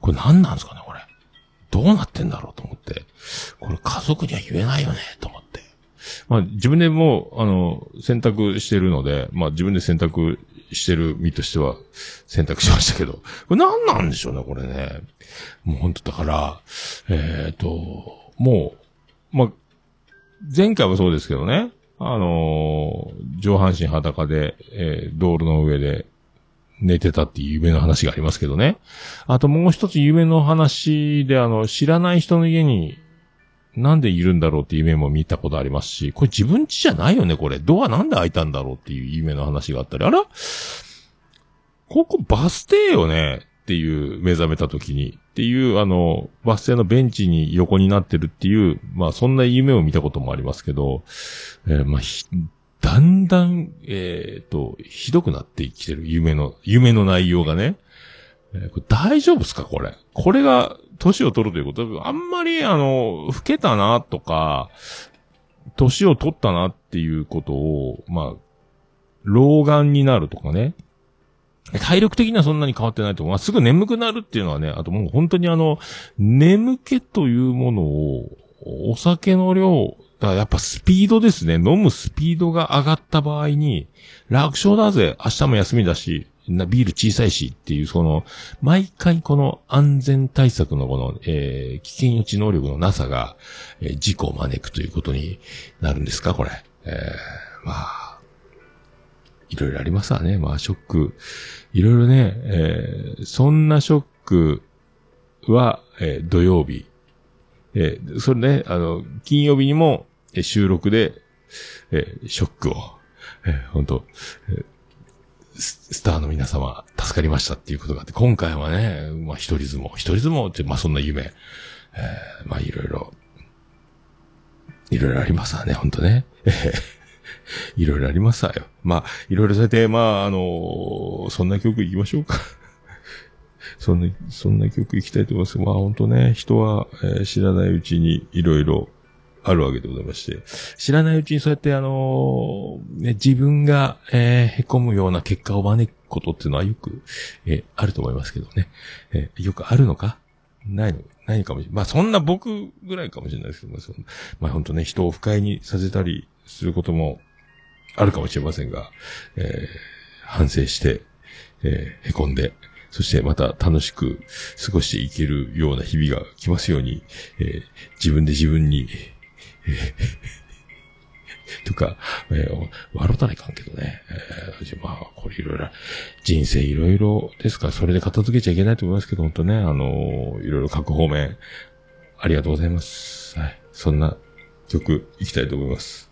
これ何なんですかね、これ。どうなってんだろうと思って。これ家族には言えないよね、と思って。まあ自分でもう、あの、選択してるので、まあ自分で選択してる身としては選択しましたけど、これ何なんでしょうね、これね。もう本当だから、えっ、と、もう、まあ、前回もそうですけどね、あのー上半身裸で、えー道路の上で寝てたっていう夢の話がありますけどね。あともう一つ夢の話で、あの、知らない人の家に、なんでいるんだろうっていう夢も見たことありますし、これ自分家じゃないよね、これ。ドアなんで開いたんだろうっていう夢の話があったり、あら？ここバス停よねっていう目覚めた時に、っていう、あの、バス停のベンチに横になってるっていう、まあそんな夢を見たこともありますけど、えーまあ、だんだん、えっ、と、ひどくなってきてる夢の、夢の内容がね。えーこれ大丈夫ですか？これ。これが、年を取るということ？あんまり、あの、老けたなとか、年を取ったなっていうことを、まあ、老眼になるとかね。体力的にはそんなに変わってないと思う。まあ、すぐ眠くなるっていうのはね、あともう本当にあの、眠気というものを、お酒の量、だからやっぱスピードですね。飲むスピードが上がった場合に、楽勝だぜ。明日も休みだし、なビール小さいしっていう、その、毎回この安全対策のこの、えー、危険予知能力のなさが、えー事故を招くということになるんですか？これ。えー、まあ、いろいろありますわね。まあ、ショック。いろいろね、えーそんなショックは、えー土曜日。えーそれね、あの、金曜日にも、えー収録で、えーショックを、えー本当えースターの皆様、助かりましたっていうことがあって、今回はね、まあ、一人相撲、一人相撲って、まあ、そんな夢、えーまあ、いろいろ、いろいろありますわね、本当ね。えーいろいろありますわよ。まあ、いろいろされて、まあ、あのーそんな曲行きましょうか。そんな、そんな曲行きたいと思います。まあ、本当ね、人は、えー知らないうちにいろいろあるわけでございまして、知らないうちにそうやってあのーね、自分が、えー、凹むような結果を招くことっていうのはよく、えーあると思いますけどね。えーよくあるのか？ないの？ないかもしれない。まあそんな僕ぐらいかもしれないですけど、まあそまあ本当ね、人を不快にさせたりすることもあるかもしれませんが、えー反省して、えー凹んで、そしてまた楽しく過ごしていけるような日々が来ますように、えー自分で自分に、とか、えー笑たらいかんけどね。えーまあ、これいろいろ、人生いろいろですから、それで片付けちゃいけないと思いますけど、本当ね、あのーいろいろ各方面、ありがとうございます。はい。そんな曲、いきたいと思います。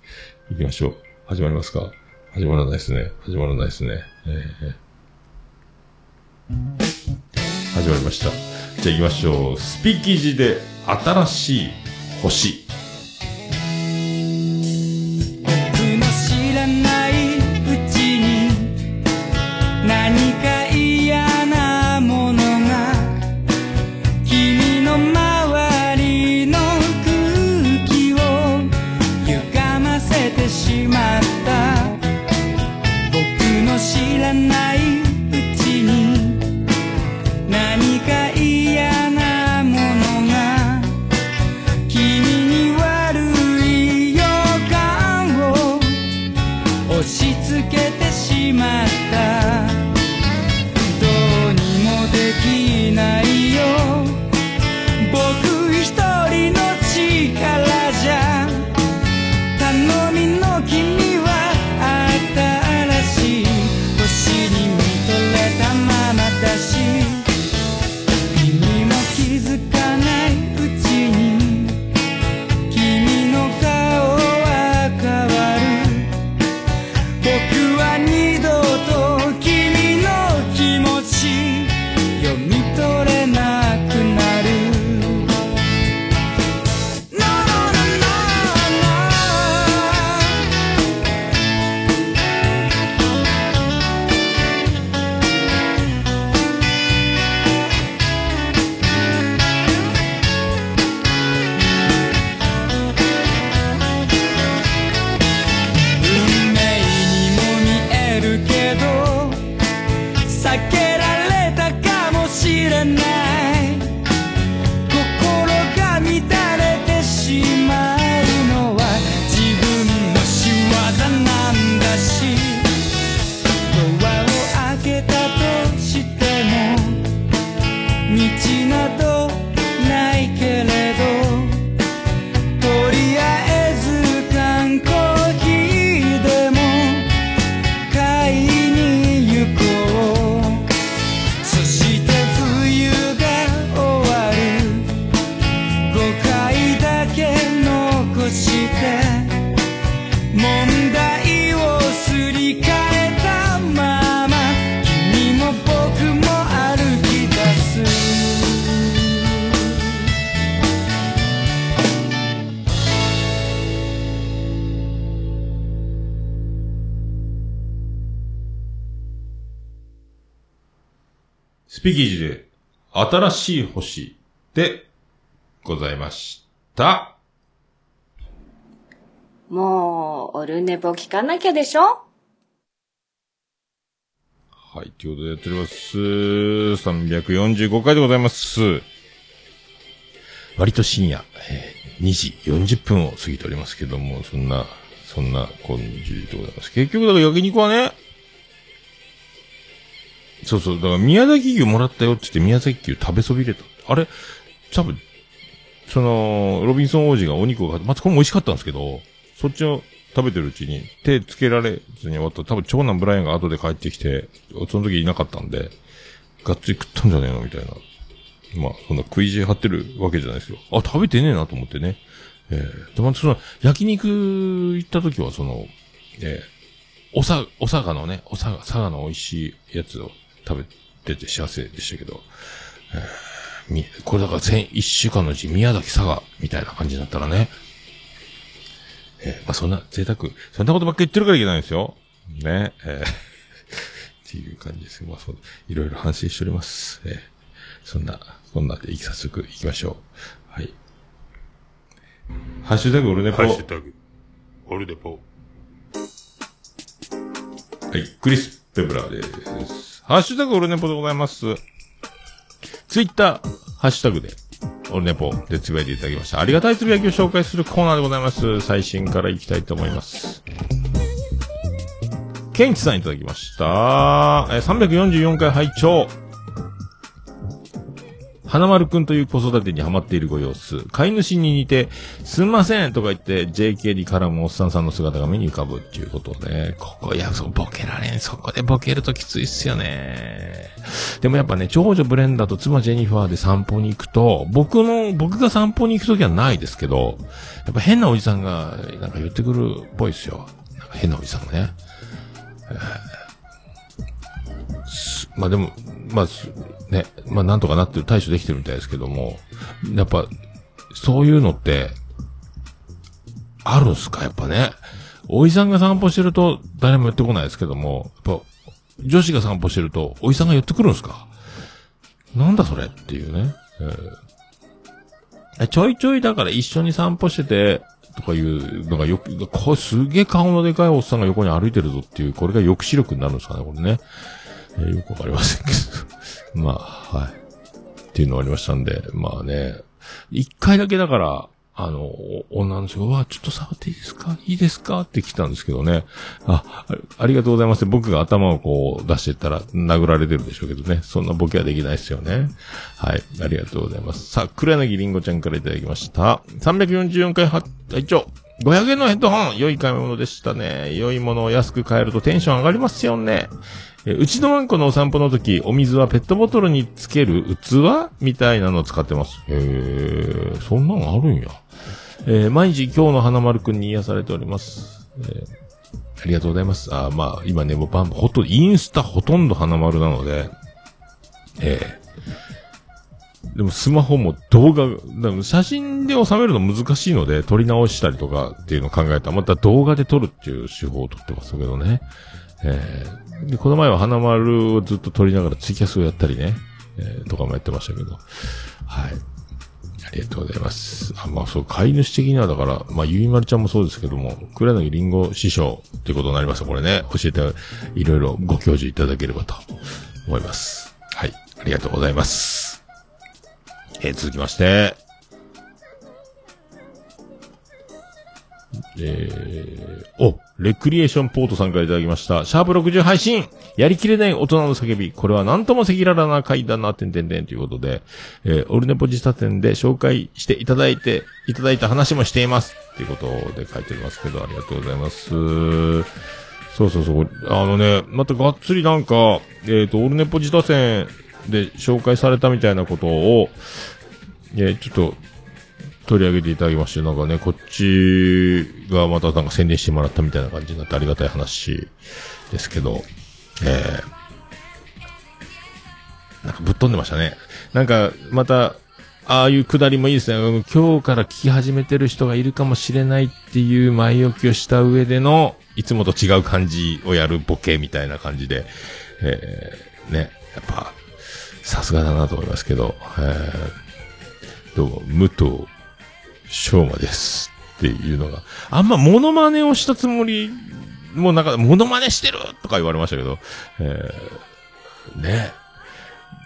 行きましょう。始まりますか？始まらないですね。始まらないですね。えー始まりました。じゃあ行きましょう。スピキジで新しい星。新しい星でございました。もう、オルネポ聞かなきゃでしょ？はい、ということでやっております。345回でございます。割と深夜、えー2時40分を過ぎておりますけども、そんな、そんな感じでございます。結局、だから焼肉はね、そうそう、だから宮崎牛もらったよって言って宮崎牛食べそびれた。あれ、多分、その、ロビンソン王子がお肉を買って、またこれも美味しかったんですけど、そっちを食べてるうちに手つけられずに終わった。多分長男ブライアンが後で帰ってきて、その時いなかったんで、がっつり食ったんじゃねえのみたいな。まあ、そんな食い地張ってるわけじゃないですよ。あ、食べてねえなと思ってね。えー、で、またその、焼肉行った時はその、えー、おさ、お佐賀のね、お佐賀、佐賀の美味しいやつを食べてて幸せでしたけど、えー、み、これだから千、一週間のうち宮崎佐賀みたいな感じになったらね、えー、まあそんな贅沢、そんなことばっかり言ってるからいけないんですよ。ね、えーっていう感じです。まあそう、いろいろ反省しております。えー、そんな、そんなで、早速行きましょう。はい。ハッシュタグオルネポ。ハッシュタグ、オルデポ。はい、クリス・ペブラーです。ハッシュタグオルネポでございます。ツイッター、ハッシュタグで、オルネポでつぶやいていただきました。ありがたいつぶやきを紹介するコーナーでございます。最新からいきたいと思います。ケンチさんいただきました。えー344回拝聴花丸くんという子育てにハマっているご様子。飼い主に似て、すんませんとか言って JK に絡むおっさんさんの姿が目に浮かぶっていうことで、ここ、いや、そう、ボケられん。そこでボケるときついっすよね。でもやっぱね、長女ブレンダーと妻ジェニファーで散歩に行くと、僕の、僕が散歩に行くときはないですけど、やっぱ変なおじさんが、なんか言ってくるっぽいっすよ。なんか変なおじさんがね。すまあでも、まあ、ね、まあなんとかなってる、対処できてるみたいですけども、やっぱ、そういうのって、あるんすか？やっぱね。おじさんが散歩してると誰も寄ってこないですけども、やっぱ、女子が散歩してると、おじさんが寄ってくるんすか？なんだそれっていうね。えーちょいちょいだから一緒に散歩してて、とかいうのがよく、こすげえ顔のでかいおっさんが横に歩いてるぞっていう、これが抑止力になるんですかね、これね。えーよくわかりませんけど。まあ、はい。っていうのがありましたんで、まあね、一回だけだから、あの、女の人が、わ、ちょっと触っていいですか？いいですか？って来たんですけどね。あ、ありがとうございます。僕が頭をこう出してったら殴られてるんでしょうけどね。そんなボケはできないですよね。はい。ありがとうございます。さあ、黒柳りんごちゃんからいただきました。344回は、一丁。500円のヘッドホン、良い買い物でしたね。良いものを安く買えるとテンション上がりますよね。えうちのワンコのお散歩の時、お水はペットボトルにつける器みたいなのを使ってます。へー、そんなのあるんや。えー毎日今日の花丸くんに癒されております。えーありがとうございます。あまあ、今ね、もうバンほとんど、インスタほとんど花丸なので、えーでもスマホも動画、写真で収めるの難しいので、撮り直したりとかっていうのを考えたら、また動画で撮るっていう手法を撮ってますけどね。えーで、この前は花丸をずっと撮りながらツイキャスをやったりね、えーとかもやってましたけど。はい。ありがとうございます。あ、まあそう、飼い主的にはだから、まあゆいまるちゃんもそうですけども、黒柳りんご師匠っていうことになります、これね。教えて、いろいろご教授いただければと思います。はい。ありがとうございます。えー続きまして、えー、お、レクリエーションポートさんからいただきました。シャープ60配信やりきれない大人の叫び。これはなんとも赤裸々な回だな、てんてんてんということで、えー、オルネポ自他店で紹介していただいて、いただいた話もしています。っていうことで書いておりますけど、ありがとうございます。そうそうそう。あのね、またがっつりなんか、えっ、と、オルネポ自他店で紹介されたみたいなことを、えちょっと、取り上げていただきまして、なんかね、こっちがまたなんか宣伝してもらったみたいな感じになってありがたい話ですけど、えー、なんかぶっ飛んでましたね。なんか、また、ああいうくだりもいいですね。今日から聞き始めてる人がいるかもしれないっていう前置きをした上での、いつもと違う感じをやるボケみたいな感じで、えー、ね、やっぱ、さすがだなと思いますけど、えー、どうも、武藤昌馬ですっていうのが、あんまモノマネをしたつもり、もうなんか、モノマネしてるとか言われましたけど、えー、ね。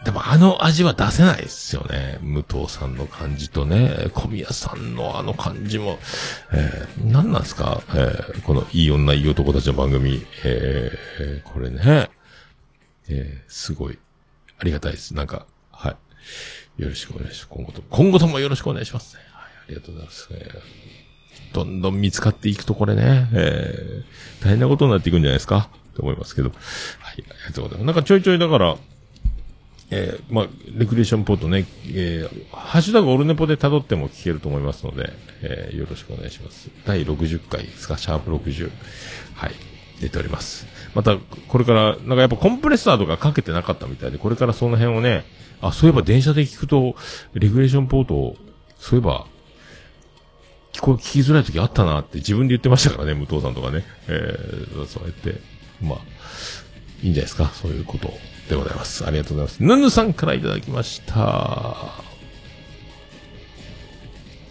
でもあの味は出せないですよね。武藤さんの感じとね、小宮さんのあの感じも、えー、何なんですか？えー、このいい女いい男たちの番組、えー、これね、えー、すごい、ありがたいです。なんか、はい。よろしくお願いします。今後とも、今後ともよろしくお願いします。はい、ありがとうございます。えー、どんどん見つかっていくとこれね、えー、大変なことになっていくんじゃないですか？と思いますけど。はい、ありがとうございます。なんかちょいちょいだから、えー、まあ、レクリエーションポートね、えー、ハッシュタグオルネポで辿っても聞けると思いますので、えー、よろしくお願いします。第60回ですか、シャープ60。はい、出ております。また、これから、なんかやっぱコンプレッサーとかかけてなかったみたいで、これからその辺をね、あ、そういえば電車で聞くと、レクリエーションポート、そういえば、聞こ、聞きづらい時あったなって自分で言ってましたからね、武藤さんとかね。えー、そうやって、まあ、いいんじゃないですか、そういうことでございます。ありがとうございます。ヌヌさんからいただきました。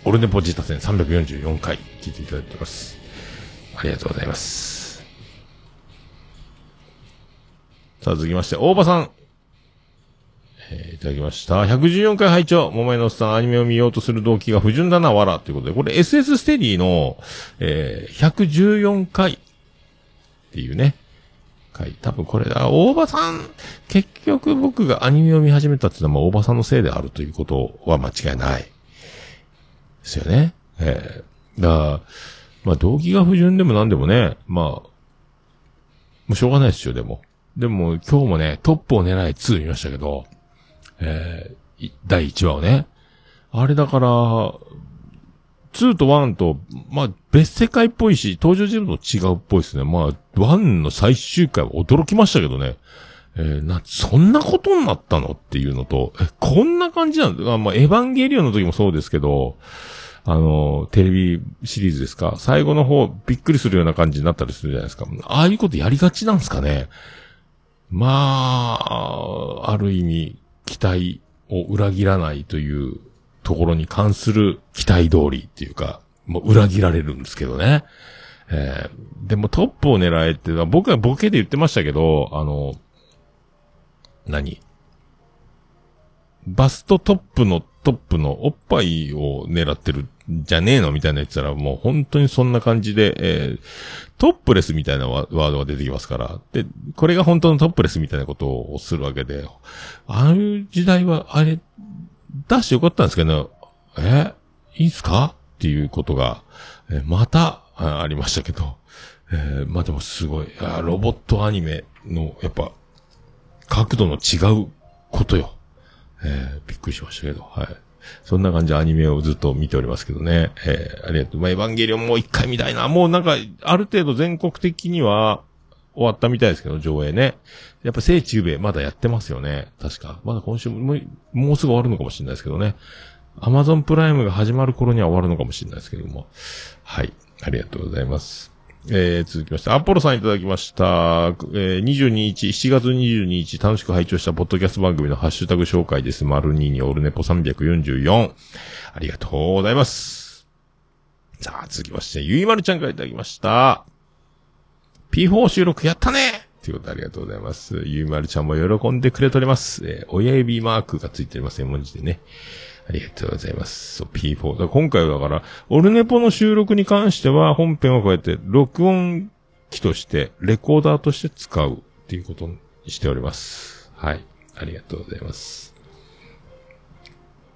オルネポジータ戦344回聞いていただいております。ありがとうございます。さあ続きまして、大場さん。えーいただきました。114回拝聴桃屋のおっさん、アニメを見ようとする動機が不純だな、わら。ということで、これ SS ステディの、えー114回っていうね、回。多分これだ、大場さん、結局僕がアニメを見始めたっていうのは、まあ大場さんのせいであるということは間違いない。ですよね。ええだから、まあ動機が不純でも何でもね、まあ、もうしょうがないですよ、でも。でも今日もね、トップを狙い2見ましたけど、えー第1話をね。あれだから、2と1と、まあ、別世界っぽいし、登場人物も違うっぽいですね。まあ、1の最終回は驚きましたけどね。えーな、そんなことになったのっていうのと、え、こんな感じなんだ。まあ、エヴァンゲリオンの時もそうですけど、あの、テレビシリーズですか最後の方、びっくりするような感じになったりするじゃないですか。ああいうことやりがちなんですかね。まあ、ある意味、期待を裏切らないというところに関する期待通りっていうか、もう裏切られるんですけどね。えーでもトップを狙えって、僕はボケで言ってましたけど、あの、何？バストトップのトップのおっぱいを狙ってるじゃねえのみたいな言ってたら、もう本当にそんな感じで、えートップレスみたいなワードが出てきますから。で、これが本当のトップレスみたいなことをするわけで、あの時代は、あれ、出してよかったんですけど、えいいっすか？っていうことが、えまた、あありましたけど、えーまあでもすごい、あロボットアニメの、やっぱ、角度の違うことよ。えーびっくりしましたけど、はい。そんな感じでアニメをずっと見ておりますけどね。えーありがとう。まあ、エヴァンゲリオンもう一回見たいな。もうなんか、ある程度全国的には終わったみたいですけど、上映ね。やっぱ聖中米まだやってますよね。確か。まだ今週も、もうすぐ終わるのかもしれないですけどね。アマゾンプライムが始まる頃には終わるのかもしれないですけども。はい。ありがとうございます。えー、続きまして、アポロさんいただきました。えー、22日、7月22日、楽しく拝聴したポッドキャスト番組のハッシュタグ紹介です。丸2にオルネポ344。ありがとうございます。さあ、続きまして、ゆいまるちゃんからいただきました。P4 収録やったねということでありがとうございます。ゆいまるちゃんも喜んでくれております。えー親指マークがついております、絵文字でね。ありがとうございます。そう、P4。だ今回はだから、オルネポの収録に関しては、本編をこうやって、録音機として、レコーダーとして使うっていうことにしております。はい。ありがとうございます。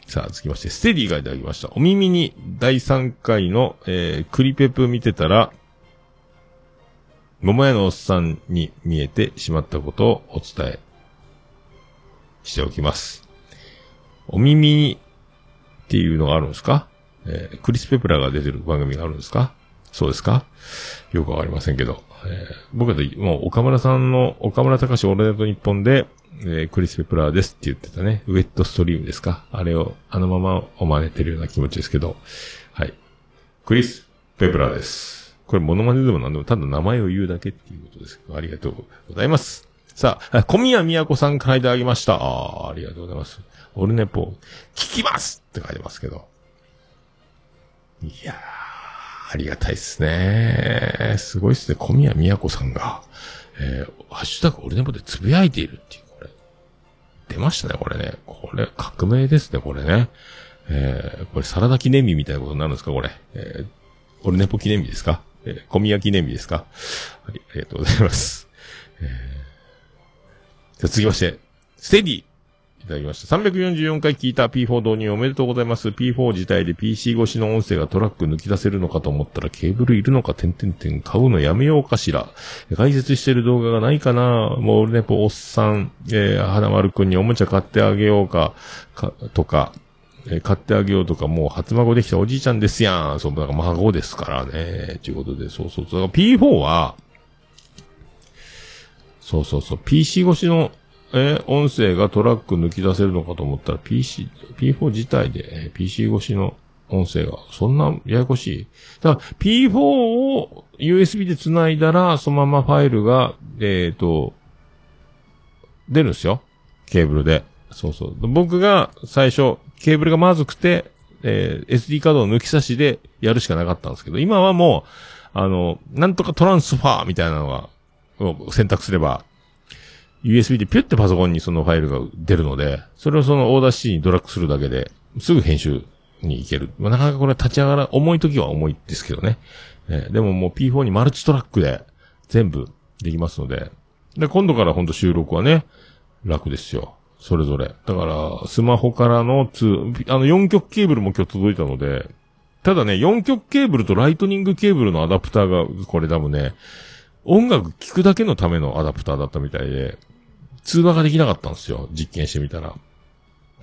さあ、続きまして、ステディがいただきました。お耳に第3回の、えー、クリペプ見てたら、桃屋のおっさんに見えてしまったことをお伝えしておきます。お耳にっていうのがあるんですか？えークリス・ペプラーが出てる番組があるんですか？そうですか？よくわかりませんけど。えー僕だと、もう岡村さんの、岡村隆史オールナイト日本で、えークリス・ペプラーですって言ってたね。ウェットストリームですか？あれを、あのままを真似てるような気持ちですけど。はい。クリス・ペプラーです。これ、モノマネでもなんでも、ただ名前を言うだけっていうことですけど、ありがとうございます。さあ、あ小宮宮子さんからいただきました。ああ、ありがとうございます。オルネポ、聞きますって書いてますけど。いやー、ありがたいですね。すごいですね。小宮宮子さんが、えー、ハッシュタグオルネポでつぶやいているっていう、これ。出ましたね、これね。これ、革命ですね、これね。えー、これサラダ記念日みたいなことになるんですか、これ。えー、オルネポ記念日ですか？えー、小宮記念日ですか？はい、ありがとうございます。えー、じゃあ続きまして、ステディ。いただきました。344回聞いた P4 導入おめでとうございます。P4 自体で PC 越しの音声がトラック抜き出せるのかと思ったらケーブルいるのか点々点買うのやめようかしら。解説してる動画がないかなもう俺ね、おっさん、えー、花丸くんにおもちゃ買ってあげようか、か、とか、え買ってあげようとか、もう初孫できたおじいちゃんですやん。そう、だから孫ですからね。ということで、そうそうそう。P4 は、そうそうそう。PC 越しの、え音声がトラック抜き出せるのかと思ったら PC、P4 自体で、PC 越しの音声が、そんなややこしい。だから P4 を USB で繋いだら、そのままファイルが、えっ、と、出るんですよ。ケーブルで。そうそう。僕が最初、ケーブルがまずくて、えー SD カードの抜き差しでやるしかなかったんですけど、今はもう、あの、なんとかトランスファーみたいなのが、を選択すれば、USB でピュってパソコンにそのファイルが出るので、それをそのオーダー C にドラッグするだけで、すぐ編集に行ける。まあ、なかなかこれ立ち上がら、重い時は重いですけどね。えーでももう P4 にマルチトラックで全部できますので、で、今度から本当収録はね、楽ですよ。それぞれ。だから、スマホからの2、あの4極ケーブルも今日届いたので、ただね、4極ケーブルとライトニングケーブルのアダプターが、これ多分ね、音楽聴くだけのためのアダプターだったみたいで、通話ができなかったんですよ。実験してみたら。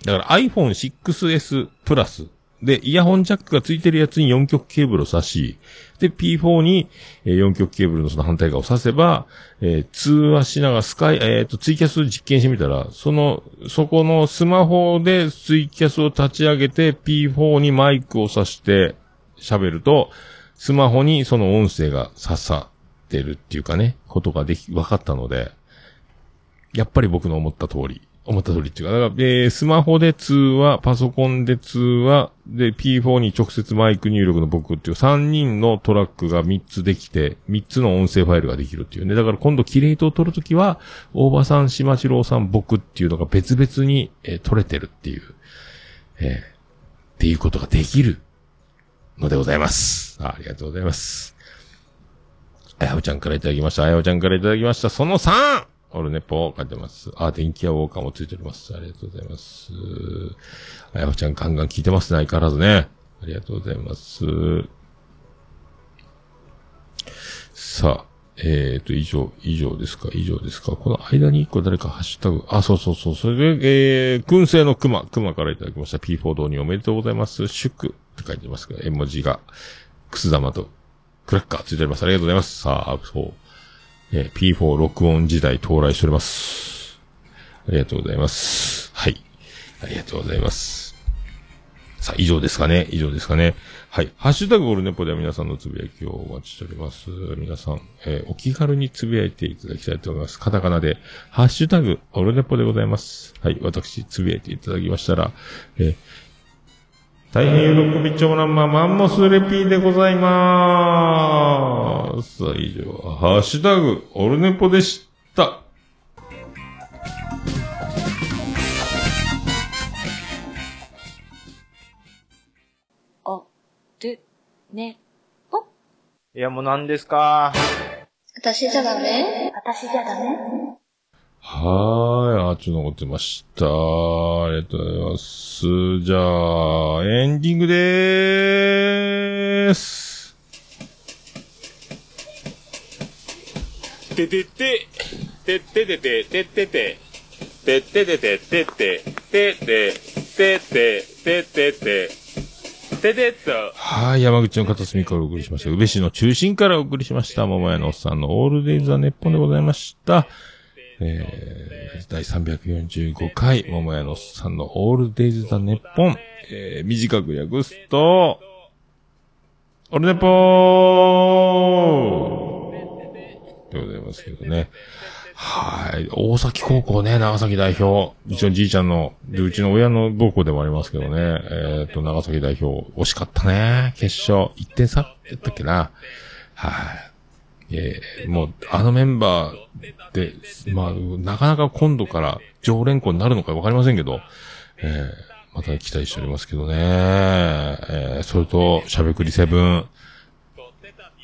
だから iPhone 6S プラスで、イヤホンジャックがついてるやつに4極ケーブルを挿し、で、P4 に4極ケーブルのその反対側を挿せば、えー通話しながらスカイ、えっ、と、ツイキャス実験してみたら、その、そこのスマホでツイキャスを立ち上げて P4 にマイクを挿して喋ると、スマホにその音声が刺さってるっていうかね、ことができ、分かったので、やっぱり僕の思った通り、思った通りっていうか、だから、えースマホで通話、パソコンで通話、で、P4 に直接マイク入力の僕っていう3人のトラックが3つできて、3つの音声ファイルができるっていうね。だから今度キレイトを取るときは、大場さん、島次郎さん、僕っていうのが別々に、えー取れてるっていう、えーっていうことができるのでございます。あありがとうございます。あやおちゃんからいただきました。あやおちゃんからいただきました。その 3! オルネポ書いてます。あ、電気屋ウォーカーもついております。ありがとうございます。あやおちゃんガンガン聞いてますね。相変わらずね。ありがとうございます。さあ、えーと、以上、以上ですか？以上ですか？この間に一個誰かハッシュタグ、あ、そうそうそう。それで、えー、燻製の熊、熊からいただきました。P4 導入おめでとうございます。祝って書いてますが、絵文字が、くす玉と、クラッカーついております。ありがとうございます。さあ、そう。えー P4 録音時代到来しております。ありがとうございます。はい。ありがとうございます。さあ、以上ですかね以上ですかねはい。ハッシュタグオルネポでは皆さんのつぶやきをお待ちしております。皆さん、えーお気軽につぶやいていただきたいと思います。カタカナで、ハッシュタグオルネポでございます。はい。私、つぶやいていただきましたら、えー大変喜び長男ママンモスレピーでございまーす。さあ、以上、ハッシュタグ、オルネポでした。お、る、ね、ぽ。いや、もう何ですか？私じゃダメ？私じゃダメ？はーい、あっち残ってました。ありがとうございます。じゃあ、エンディングでーす。ててて、てててて、ててて、てててて、てて、てて、てて、ててて、ててっと、はい、山口の片隅からお送りしました。宇部市の中心からお送りしました。桃屋のおっさんのオールデイズ・ザ・ネッポンでございました。えー、第345回、桃屋のさんのオールデイズ・ザ・ネッポン。えー、短く訳すと、オルネポーでございますけどね。はい。大崎高校ね、長崎代表。うちのじいちゃんの、で、うちの親の母校でもありますけどね。えっ、と、長崎代表、惜しかったね。決勝。1点差やったっけな。はい。えーもう、あのメンバーで、まあ、なかなか今度から常連校になるのかわかりませんけど、えーまた期待しておりますけどね。えーそれと、しゃべくりセブン、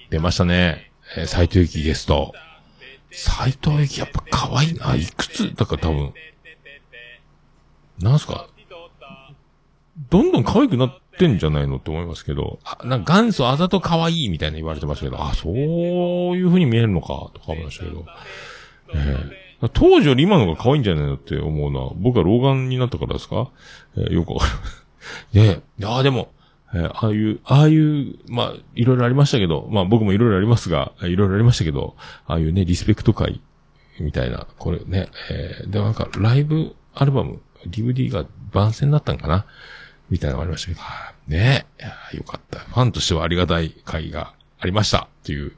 出ましたね。えー、斎藤由貴ゲスト。斎藤由貴やっぱ可愛いな。いくつ？だから多分。なんすか？どんどん可愛くなってんじゃないのって思いますけど。あ、なんか元祖あざと可愛いみたいな言われてましたけど、あ、そういう風に見えるのか、とか思いましたけど。ええ当時より今の方が可愛いんじゃないのって思うのは、僕は老眼になったからですか？えーよくわかります。ねえ、ああ、でも、えーああいう、ああいう、まあ、いろいろありましたけど、まあ僕もいろいろありますが、えーいろいろありましたけど、ああいうね、リスペクト会みたいな、これね、えーでもなんか、ライブアルバム、DVD が番宣だったんかな？みたいなのがありましたけど、はいねえ、よかった。ファンとしてはありがたい会がありました。っていう、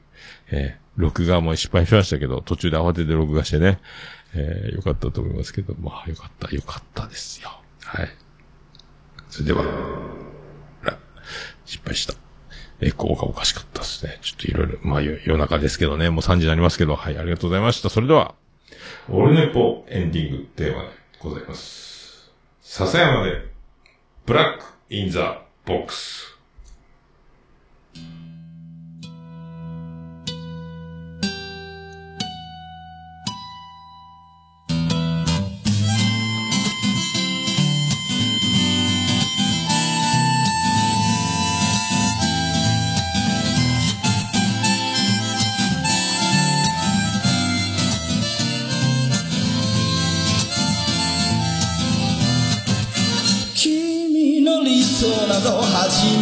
えー録画も失敗しましたけど、途中で慌てて録画してね、えーよかったと思いますけど、まあ、よかった、よかったですよ。はい。それでは、あら失敗した。エコーがおかしかったですね。ちょっといろいろ、まあ夜夜中ですけどね、もう3時になりますけど、はい、ありがとうございました。それでは、オルネポエンディングテーマでございます。笹山で、ブラック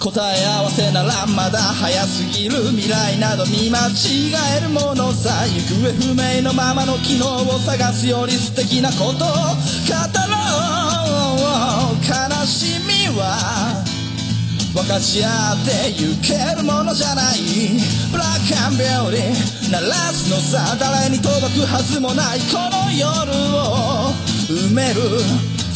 答え合わせならまだ早すぎる未来など見間違えるものさ行方不明のままの機能を探すより素敵なことを語ろう。悲しみは分かち合ってゆけるものじゃない。ブラックアンビューティー鳴らすのさ誰に届くはずもない。この夜を埋める。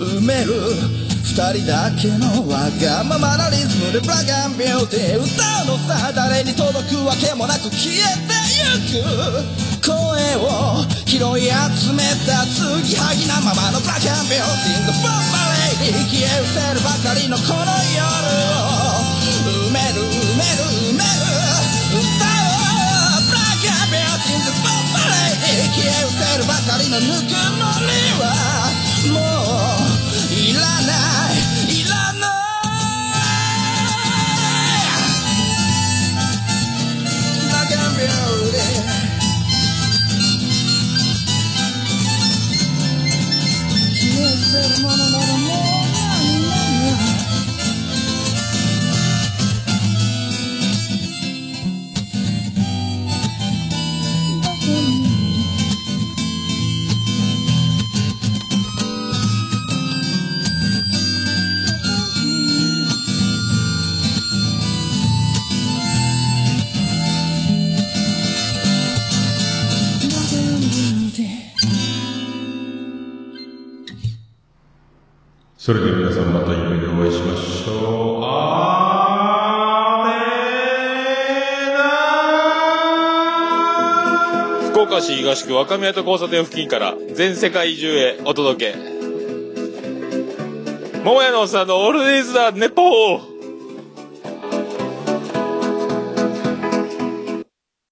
埋める。二人だけのわがままなリズムでブラックビューティー歌うのさ誰に届くわけもなく消えてゆく。声を拾い集めた継ぎはぎなままのブラックビューティーのボンバレイに消え失せるばかりのこの夜を。埋める埋める埋める。ブラックビューティーのボンバレイに消え失せるばかりのぬくもりは。それでは皆さんまた夢でお会いしましょう。あー福岡市東区若宮と交差点付近から全世界中へお届け。桃屋のおっさんのオールディーズだ、ネポー